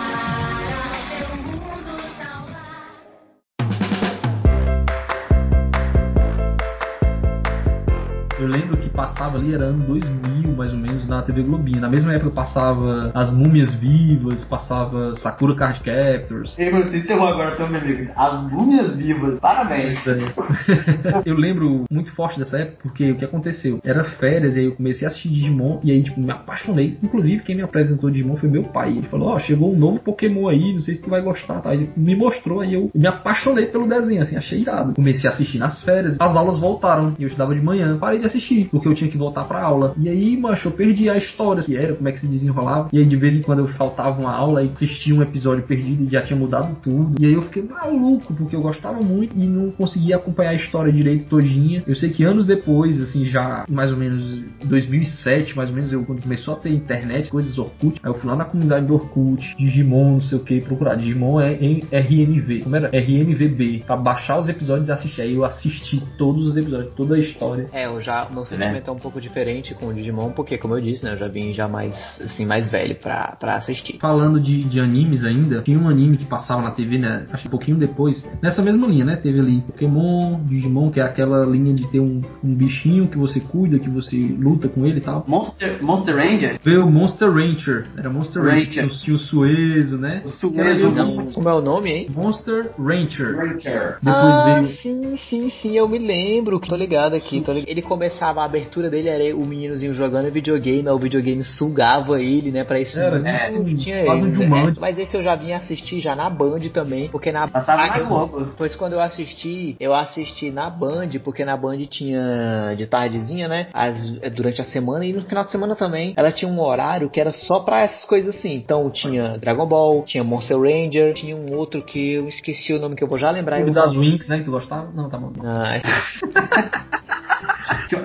Eu lembro que passava ali, era ano 2000 mais ou menos, na TV Globinho. Na mesma época passava As Múmias Vivas, passava Sakura Card Captors. Eu te interromper agora também, amigo. As múmias vivas, parabéns. *laughs* eu lembro muito forte dessa época porque o que aconteceu? Era férias e aí eu comecei a assistir Digimon e aí tipo, me apaixonei. Inclusive, quem me apresentou Digimon foi meu pai. Ele falou: Ó, chegou um novo Pokémon aí, não sei se tu vai gostar, tá? Ele me mostrou aí eu me apaixonei pelo desenho, assim, achei irado. Comecei a assistir nas férias, as aulas voltaram e eu estudava de manhã. Parei de assistir porque eu tinha que voltar pra aula. E aí, macho, eu perdi a história, que era, como é que se desenrolava. E aí, de vez em quando eu faltava uma aula e assistia um episódio perdido e já tinha mudado tudo. E aí eu fiquei maluco porque eu gostava muito e não conseguia acompanhar a história direito todinha. Eu sei que anos depois, assim, já mais ou menos 2007, mais ou menos, eu quando começou a ter internet, coisas Orkut, aí eu fui lá na comunidade do Orkut, Digimon, não sei o que, procurar. Digimon é em RNV, como era? RNVB, pra baixar os episódios e assistir. Aí eu assisti todos os episódios, toda a história. É, eu já, meu sentimento é um pouco diferente com o Digimon, porque como eu disse, né, eu já vim já mais, assim, mais velho pra, pra assistir. Falando de, de animes ainda, tinha um anime que passava na TV, né? Acho que um pouquinho depois. Nessa mesma linha, né? Teve ali Pokémon, Digimon, que é aquela linha de ter um, um bichinho que você cuida, que você luta com ele e tal. Monster, Monster Ranger? Veio o Monster Rancher. Era Monster Rancher. Ranger. Tinha o- Suezo, né? O Suezo. Não. Como é o nome, hein? Monster Rancher. Ranger. Depois ah, veio. sim, sim, sim, eu me lembro. Tô ligado aqui. Tô ligado. Ele começava, a abertura dele era o meninozinho jogando videogame, o videogame sugava ele, né, pra esse Era, mundo é, que tinha quase um ele. né? Mas esse eu já vim assistir já na Band também, porque na Passava na Globo. Pois quando eu assisti, eu assisti na Band, porque na Band tinha de tardezinha, né? As, durante a semana e no final de semana também. Ela tinha um horário que era só pra essas coisas assim. Então tinha Dragon Ball, tinha Monster Ranger, tinha um outro que eu esqueci o nome que eu vou já lembrar. Eu das Winx, né? Que gostava? Não, tá bom. Ah, *laughs*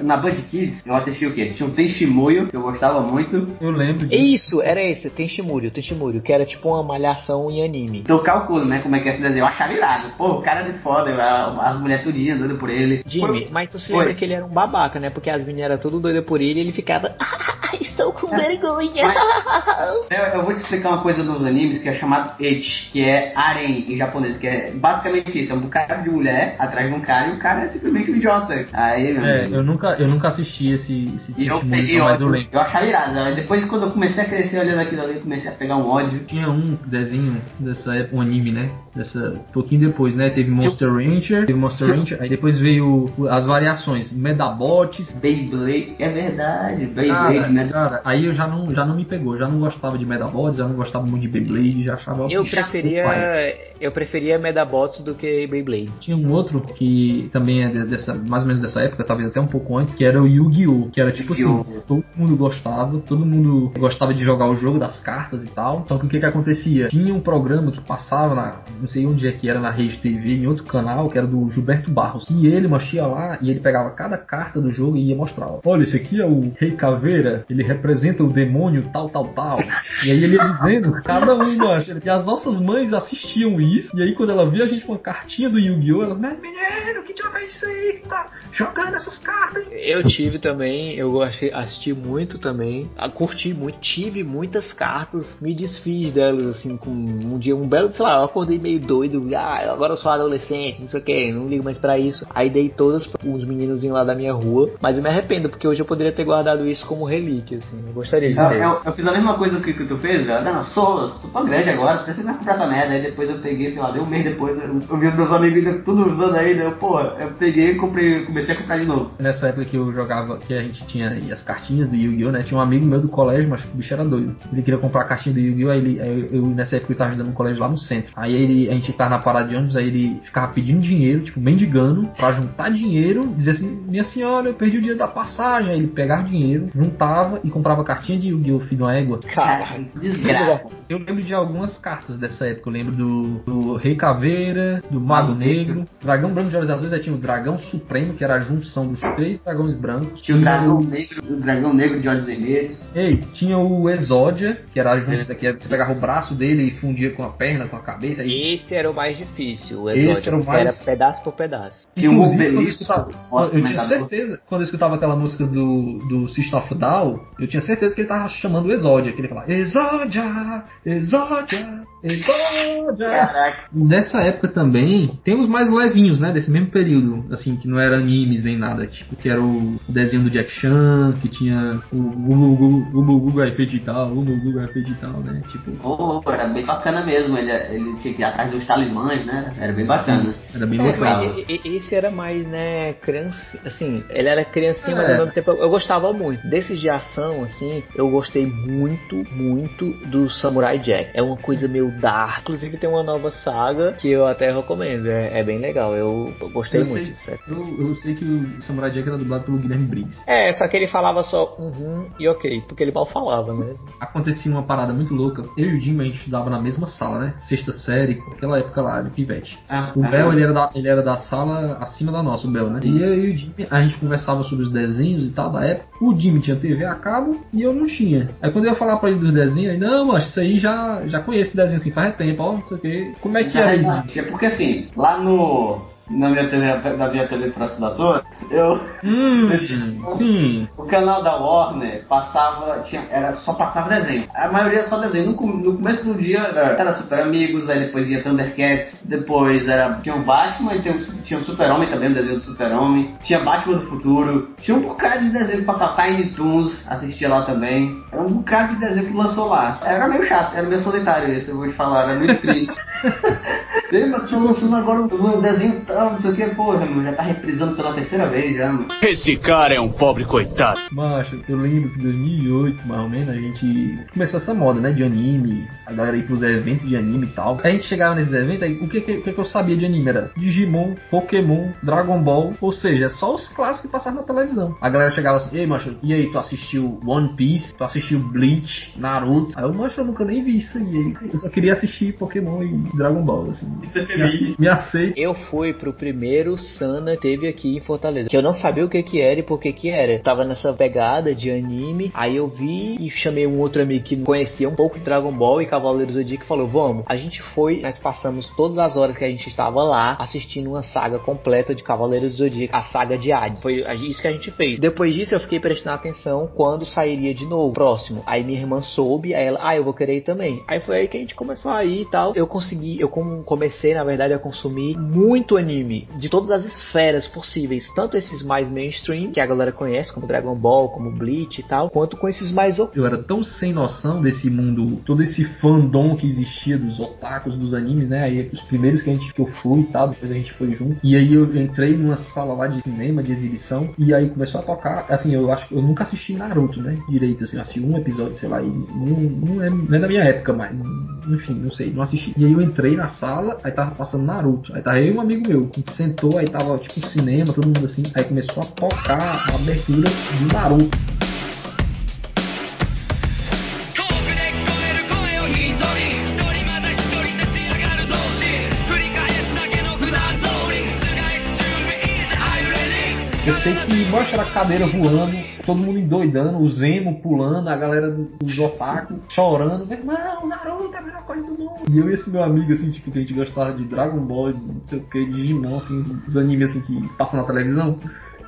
Na Band Kids, eu assisti o quê? Tinha um Testemunho, que eu gostava muito. Eu lembro disso. Isso, era esse, tem Shimuryu, que era tipo uma malhação em anime. Então calculo, né, como é que é esse desenho. Eu achava irado. Pô, o cara é de foda, a- as mulheres tudinhas doidas por ele. Jimmy, Foi- mas tu se Foi. lembra que ele era um babaca, né? Porque as meninas eram tudo doidas por ele e ele ficava. *laughs* "Ah, estou com vergonha. Eu, *laughs* eu vou te explicar uma coisa nos animes que é chamado Ech, que é Aren em japonês, que é basicamente isso, é um bocado de mulher atrás de um cara e o cara é simplesmente um idiota. Aí, meu É, amigo, eu nunca, eu nunca assisti esse, esse E eu peguei mas eu lembro. Eu achava irado. Aí Depois, quando eu comecei a crescer olhando aquilo ali, eu comecei a pegar um ódio. Tinha um desenho dessa época, um anime, né? Dessa, um pouquinho depois, né? Teve Monster Rancher, teve Monster Rancher, aí depois veio as variações, Medabots. Beyblade, é verdade. Beyblade, né? cara, aí eu já não, já não me pegou, já não gostava de Medabots, já não gostava muito de Beyblade, já achava Eu preferia. Eu preferia Medabots do que Beyblade. Tinha um outro que também é de- dessa, mais ou menos dessa época, talvez até um pouco antes, que era o Yu-Gi-Oh! Que era tipo assim, todo mundo gostava, todo mundo gostava de jogar o jogo das cartas e tal. Só que o que que acontecia? Tinha um programa que passava na, não sei onde é que era, na Rede TV, em outro canal, que era do Gilberto Barros. E ele mexia lá e ele pegava cada carta do jogo e ia mostrar. ó, Olha, esse aqui é o Rei Caveira, ele representa o demônio tal, tal, tal. E aí ele ia dizendo, cada um, mancha. E as nossas mães assistiam isso, e aí quando ela via a gente com uma cartinha do Yu-Gi-Oh! Elas, mas menino, que diabo é isso aí tá jogando essas cartas? Eu tive também, eu gostei, assisti muito também, ah, curti muito, tive muitas cartas, me desfiz delas assim com um dia, um belo, sei lá, eu acordei meio doido, ah, agora eu sou adolescente, não sei o que, não ligo mais pra isso. Aí dei todas pros meninozinhos lá da minha rua, mas eu me arrependo porque hoje eu poderia ter guardado isso como relíquias. assim. Eu gostaria de Eu, ter. eu- eu fiz a mesma coisa que, que tu fez, velho. Não, eu sou, sou tão grande agora, preciso mais comprar essa merda. Aí depois eu peguei, sei lá, deu um mês depois, eu, eu vi os meus amigos tudo usando ainda. Eu, pô, eu peguei e comprei, comecei a comprar de novo. Nessa época que eu jogava, que a gente tinha aí as cartinhas do Yu-Gi-Oh, né? Tinha um amigo meu do colégio, mas o bicho era doido. Ele queria comprar a cartinha do Yu-Gi-Oh, aí ele, aí eu, nessa época eu tava ajudando um colégio lá no centro. Aí ele, a gente tava na parada de ônibus, aí ele ficava pedindo dinheiro, tipo, mendigando, pra juntar dinheiro, dizer assim, minha senhora, eu perdi o dinheiro da passagem. Aí ele pegava dinheiro, juntava e comprava cartinha de Yu-Gi-Oh, filho da égua. Caraca. Desgraça. Eu lembro de algumas cartas dessa época. Eu lembro do, do Rei Caveira, do Mago Negro, Dragão Branco de Olhos Azuis. Aí tinha o Dragão Supremo, que era a junção dos três dragões brancos. Tinha o dragão negro, o dragão negro de olhos vermelhos. Ei, tinha o Exódia, que era a junção, que você pegava o braço dele e fundia com a perna, com a cabeça. Aí, Esse era o mais difícil, o Esse Exódio, era o mais- era pedaço por pedaço. Tinha um eu obelisco. tinha certeza, quando eu escutava aquela música do, do System of Down, eu tinha certeza que ele tava chamando o Exódia, que ele falava Exódia, Exódia, Exódia. Caraca. Nessa época também, tem os mais levinhos, né? Desse mesmo período, assim, que não era animes nem nada. Tipo, que era o desenho do Jack Chan, que tinha o Gugu e tal, o Gugu e tal, né? Tipo, Pô, era bem bacana mesmo. Ele, ele tinha que ir atrás dos talismãs, né? Era bem bacana. era bem É, legal. mas e- e- esse era mais, né, criança, assim, ele era criancinha, mas É. ao mesmo tempo eu gostava muito. Desses de ação, assim, eu gostei muito, muito do Samurai Jack. É uma coisa meio dark. Inclusive tem uma nova saga que eu até recomendo. É, é bem legal. Eu, eu gostei Eu muito sei. disso. Eu, eu sei que o Samurai Jack era dublado pelo Guilherme Briggs. É, só que ele falava só uhum e ok, porque ele mal falava mesmo. Acontecia uma parada muito louca. Eu e o Jim, a gente estudava na mesma sala, né? Sexta série, aquela época lá, de pivete. Ah, O ah, Bel, ele era, da, ele era da sala acima da nossa, o Bel, né? E eu e o Jimmy, a gente conversava sobre os desenhos e tal da época. O Jimmy tinha TV a cabo e eu não tinha. Aí quando eu ia falar pra ele dos desenhos, ele, não, mas isso aí já, já conheço esse desenho assim, faz tempo, ó, não sei o que. Como é que era isso? É porque assim, lá no. Na minha TV, na minha assinatura, eu. Hum, *laughs* eu tinha- sim. O canal da Warner passava, tinha, era, só passava desenho. A maioria era só desenho. No, no começo do dia era, era Super Amigos, aí depois ia Thundercats, depois era, tinha o Batman e tinha, o- tinha o Super-Homem também, o desenho do Super-Homem. Tinha Batman do Futuro. Tinha um bocado de desenho que passava Tiny Toons, assistia lá também. Era um bocado de desenho que lançou lá. Era meio chato, era meio solitário esse, eu vou te falar, era muito triste. *laughs* Mas tô lançando agora um desenho tal, não sei o que, porra, mano, já tá reprisando pela terceira vez já, mano. Esse cara é um pobre coitado. Macho, eu lembro que em 2008, mais ou menos, a gente começou essa moda, né, de anime, a galera ir pros eventos de anime e tal. Aí a gente chegava nesses eventos, aí o que, que, que eu sabia de anime? Era Digimon, Pokémon, Dragon Ball, ou seja, só os clássicos que passavam na televisão. A galera chegava assim, ei, macho, e aí, tu assistiu One Piece? Tu assistiu Bleach, Naruto? Aí eu, macho, eu nunca nem vi isso aí. Eu só queria assistir Pokémon e Dragon Ball, assim. Isso é Me, feliz. me aceita. Eu fui pro primeiro Sana teve aqui em Fortaleza. Que eu não sabia o que que era e por que que era. Tava nessa pegada de anime. Aí eu vi e chamei um outro amigo que conhecia um pouco de Dragon Ball e Cavaleiros do Zodíaco e falou: Vamos. A gente foi, nós passamos todas as horas que a gente estava lá assistindo uma saga completa de Cavaleiros do Zodíaco, a saga de Hades. Foi isso que a gente fez. Depois disso eu fiquei prestando atenção quando sairia de novo, próximo. Aí minha irmã soube, aí ela, ah, eu vou querer ir também. Aí foi aí que a gente começou a ir e tal. Eu consegui, eu com- comecei na verdade a consumir muito anime de todas as esferas possíveis, tanto esses mais mainstream que a galera conhece, como Dragon Ball, como Bleach e tal, quanto com esses mais o- Eu era tão sem noção desse mundo, todo esse fandom que existia dos otakus, dos animes, né? Aí os primeiros que a gente que eu fui e tal, depois a gente foi junto. E aí eu entrei numa sala lá de cinema, de exibição, e aí começou a tocar, assim, eu acho que eu nunca assisti Naruto, né? Direito, assim, eu assisti um episódio, sei lá, e não, não, é, não é da minha época, mas enfim, não sei, não assisti. E aí eu entrei na sala, aí tava passando Naruto. Aí tava eu e um amigo meu, que sentou, aí tava tipo cinema, todo mundo assim, aí começou a tocar a abertura de Naruto. Eu sei que mostra a cadeira voando, todo mundo endoidando, o Zemo pulando, a galera do- dos otaku chorando. Meu irmão, Naruto é a melhor coisa do mundo. E eu e esse meu amigo, assim, tipo, que a gente gostava de Dragon Ball, não sei o que, de Digimon, assim, os, animes assim que passam na televisão.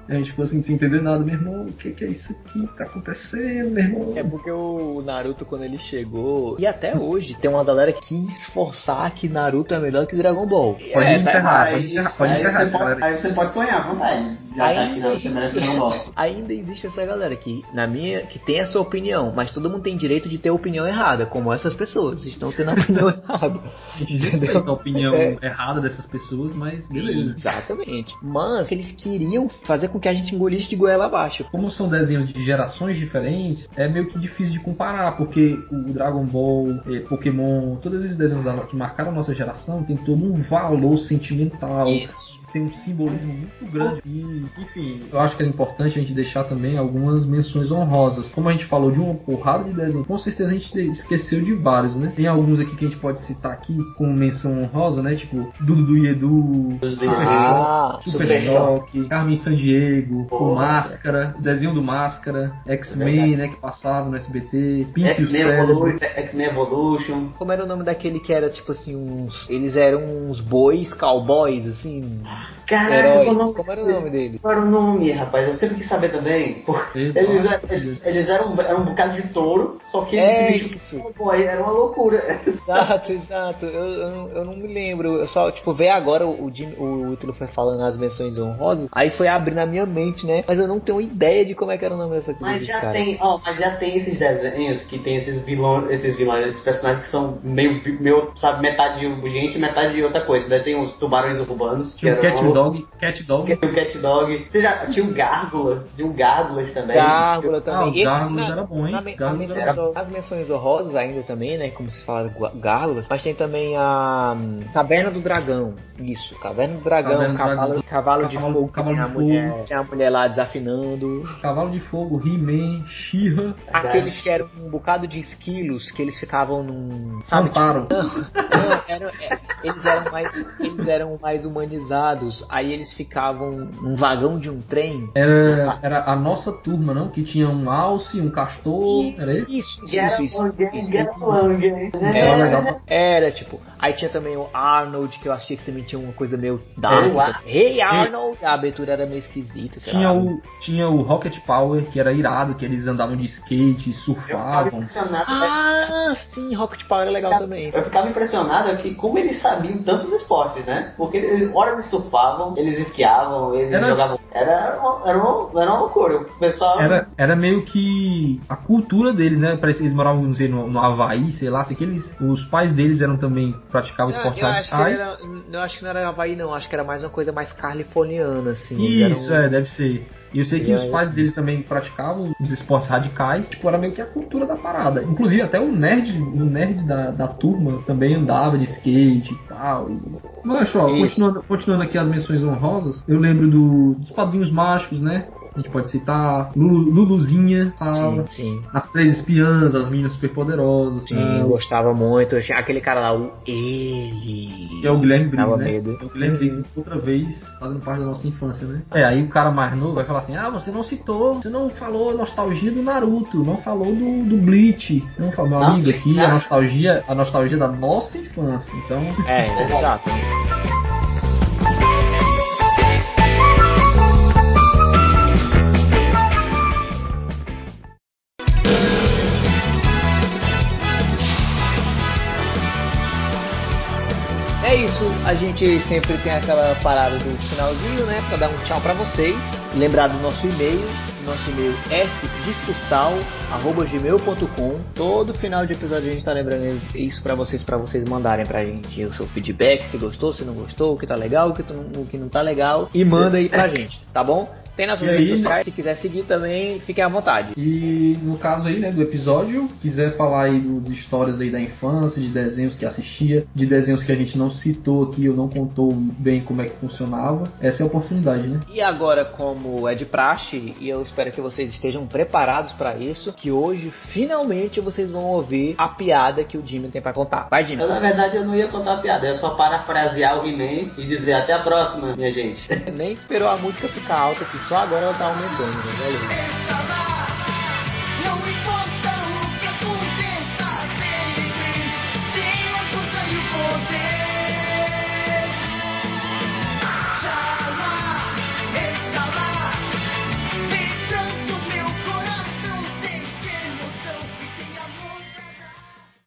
A gente ficou assim, sem entender nada. Meu irmão, o que, que é isso aqui que tá acontecendo, meu irmão? É porque o Naruto, quando ele chegou, e até hoje, tem uma galera que quis forçar que Naruto é melhor que Dragon Ball. Pode é, enterrar, Aí, pode enterrar, pode aí enterrar galera. aí você pode sonhar, vontade. Já tá Ainda, aqui na que não *laughs* ainda existe essa galera que, na minha, que tem a sua opinião, mas todo mundo tem direito de ter opinião errada, como essas pessoas estão tendo a opinião *laughs* errada. A gente respeita a opinião errada dessas pessoas, mas beleza. Exatamente. Mas eles queriam fazer com que a gente engolisse de goela abaixo. Como são desenhos de gerações diferentes, é meio que difícil de comparar, porque o Dragon Ball, eh, Pokémon, todos esses desenhos que marcaram a nossa geração tem todo um valor sentimental. Isso. Tem um simbolismo muito grande. E, enfim, eu acho que é importante a gente deixar também algumas menções honrosas. Como a gente falou de uma porrada de desenhos, com certeza a gente esqueceu de vários, né? Tem alguns aqui que a gente pode citar aqui como menção honrosa, né? Tipo Dudu e Edu, Ah, Super Super Choque, Carmen Sandiego, o Máscara, desenho do Máscara, X-Men, né, que passava no SBT, Pink o X-Men. Evolution, X-Men Evolution. Como era o nome daquele que era tipo assim, uns. Eles eram uns bois cowboys, assim. Caralho, heróis. qual o nome Como era o nome dele? Qual era o nome, rapaz? Eu sempre quis saber também. Pô, Eita. Eles, eram- eles, eles eram, eram um bocado de touro, só que É isso. como boy, era uma loucura. Exato, exato. Eu, eu, não- eu não me lembro. Eu só, tipo, ver agora o, Jim- o Ítalo foi falando as menções honrosas. Aí foi abrir na minha mente, né? Mas eu não tenho ideia de como é que era o nome dessa Mas desse já cara. tem, ó, mas já tem esses desenhos que tem esses vilões, esses vilões, esses personagens que são meio, meio sabe, metade gente e metade outra coisa. Daí tem os tubarões urbanos, que eram Cat Dog, Cat Dog. Tinha o Cat Dog. Você já tinha o Gárgula, tinha o Gárgulas também. Gárgula Ah, também. os Esse- Gárgulas era bom, hein? Gárgulas era As menções honrosas ainda também, né? Como se fala Gárgulas. Mas tem também a hum, Caverna do Dragão. Isso, Caverna do Dragão, Cavalo, cavalo de Cavalo- Fogo. Cavalo de mulher, Fogo. tem a mulher lá desafinando. Cavalo de Fogo, He-Man, She-Ra, Aqueles que eram um bocado de esquilos, que eles ficavam num. Sabe, Amparo. Não, eram- é, eles, eram mais, eles eram mais humanizados. Aí eles ficavam num vagão de um trem. Era, era a nossa turma, não? Que tinha um alce, um castor, era esse? Isso, isso, isso. isso. Gárgula. É, Era. Era, tipo, aí tinha também o Arnold, que eu achei que também tinha uma coisa meio dark. Hey, Ar- Hey Arnold! A abertura era meio esquisita, sei Tinha lá. o, tinha o Rocket Power, que era irado, que eles andavam de skate, Eu ficava surfavam. impressionado. Ah, sim, Rocket Power é legal também. Eu ficava impressionado que como eles sabiam tantos esportes, né? Porque eles, hora eles surfavam, eles esquiavam, eles Era- jogavam. Era uma, era, uma, era uma loucura. O pessoal. Era, era meio que a cultura deles, né? Parece que eles moravam, não sei, no, no Havaí, sei lá, sei que eles, os pais deles eram também, praticavam esportes eu acho que radicais. eu acho que não era Havaí, não. Acho que era mais uma coisa mais californiana, assim. Isso, eram- é, deve ser. E eu sei que E os pais deles também praticavam os esportes radicais, tipo, era meio que a cultura da parada. Inclusive até o nerd, o nerd da, da turma também andava de skate e tal. Mas, ó, continuando, continuando aqui as menções honrosas, eu lembro do, dos padrinhos mágicos, né? A gente pode citar Lulu, Luluzinha, Sim, Sala, sim. as três espiãs, as meninas superpoderosas, Sim, né? gostava muito. Aquele cara lá, o Ele. É o Guilherme Briggs, né? medo. É o Guilherme Briggs outra vez fazendo parte da nossa infância, né? É, aí o cara mais novo vai falar assim: ah, você não citou, você não falou a nostalgia do Naruto, não falou do, do Bleach. Não falou, meu Não, amigo, aqui a não. nostalgia, a nostalgia da nossa infância. Então, É, exato. Isso, a gente sempre tem aquela parada do finalzinho, né? Pra dar um tchau pra vocês. Lembrar do nosso e-mail. Nosso e-mail é discussal.gmail.com. Todo final de episódio a gente tá lembrando isso pra vocês, pra vocês mandarem pra gente o seu feedback, se gostou, se não gostou, o que tá legal, o que, tu- o que não tá legal. E manda aí pra gente, tá bom? Tem aí, redes sociais, se quiser seguir também, fiquem à vontade. e no caso aí, né, do episódio, quiser falar aí dos histórias aí da infância, de desenhos que assistia, de desenhos que a gente não citou aqui ou não contou bem como é que funcionava, essa é a oportunidade, né? E agora, como como é de praxe, e eu espero que vocês estejam preparados para isso, que hoje finalmente vocês vão ouvir a piada que o Jimmy tem para contar. Vai, Jimmy. Eu, na verdade, eu não ia contar a piada, é só parafrasear o He-Man e dizer até a próxima, minha gente. *laughs* Nem esperou a música ficar alta, que só agora ela tá aumentando, né? Valeu.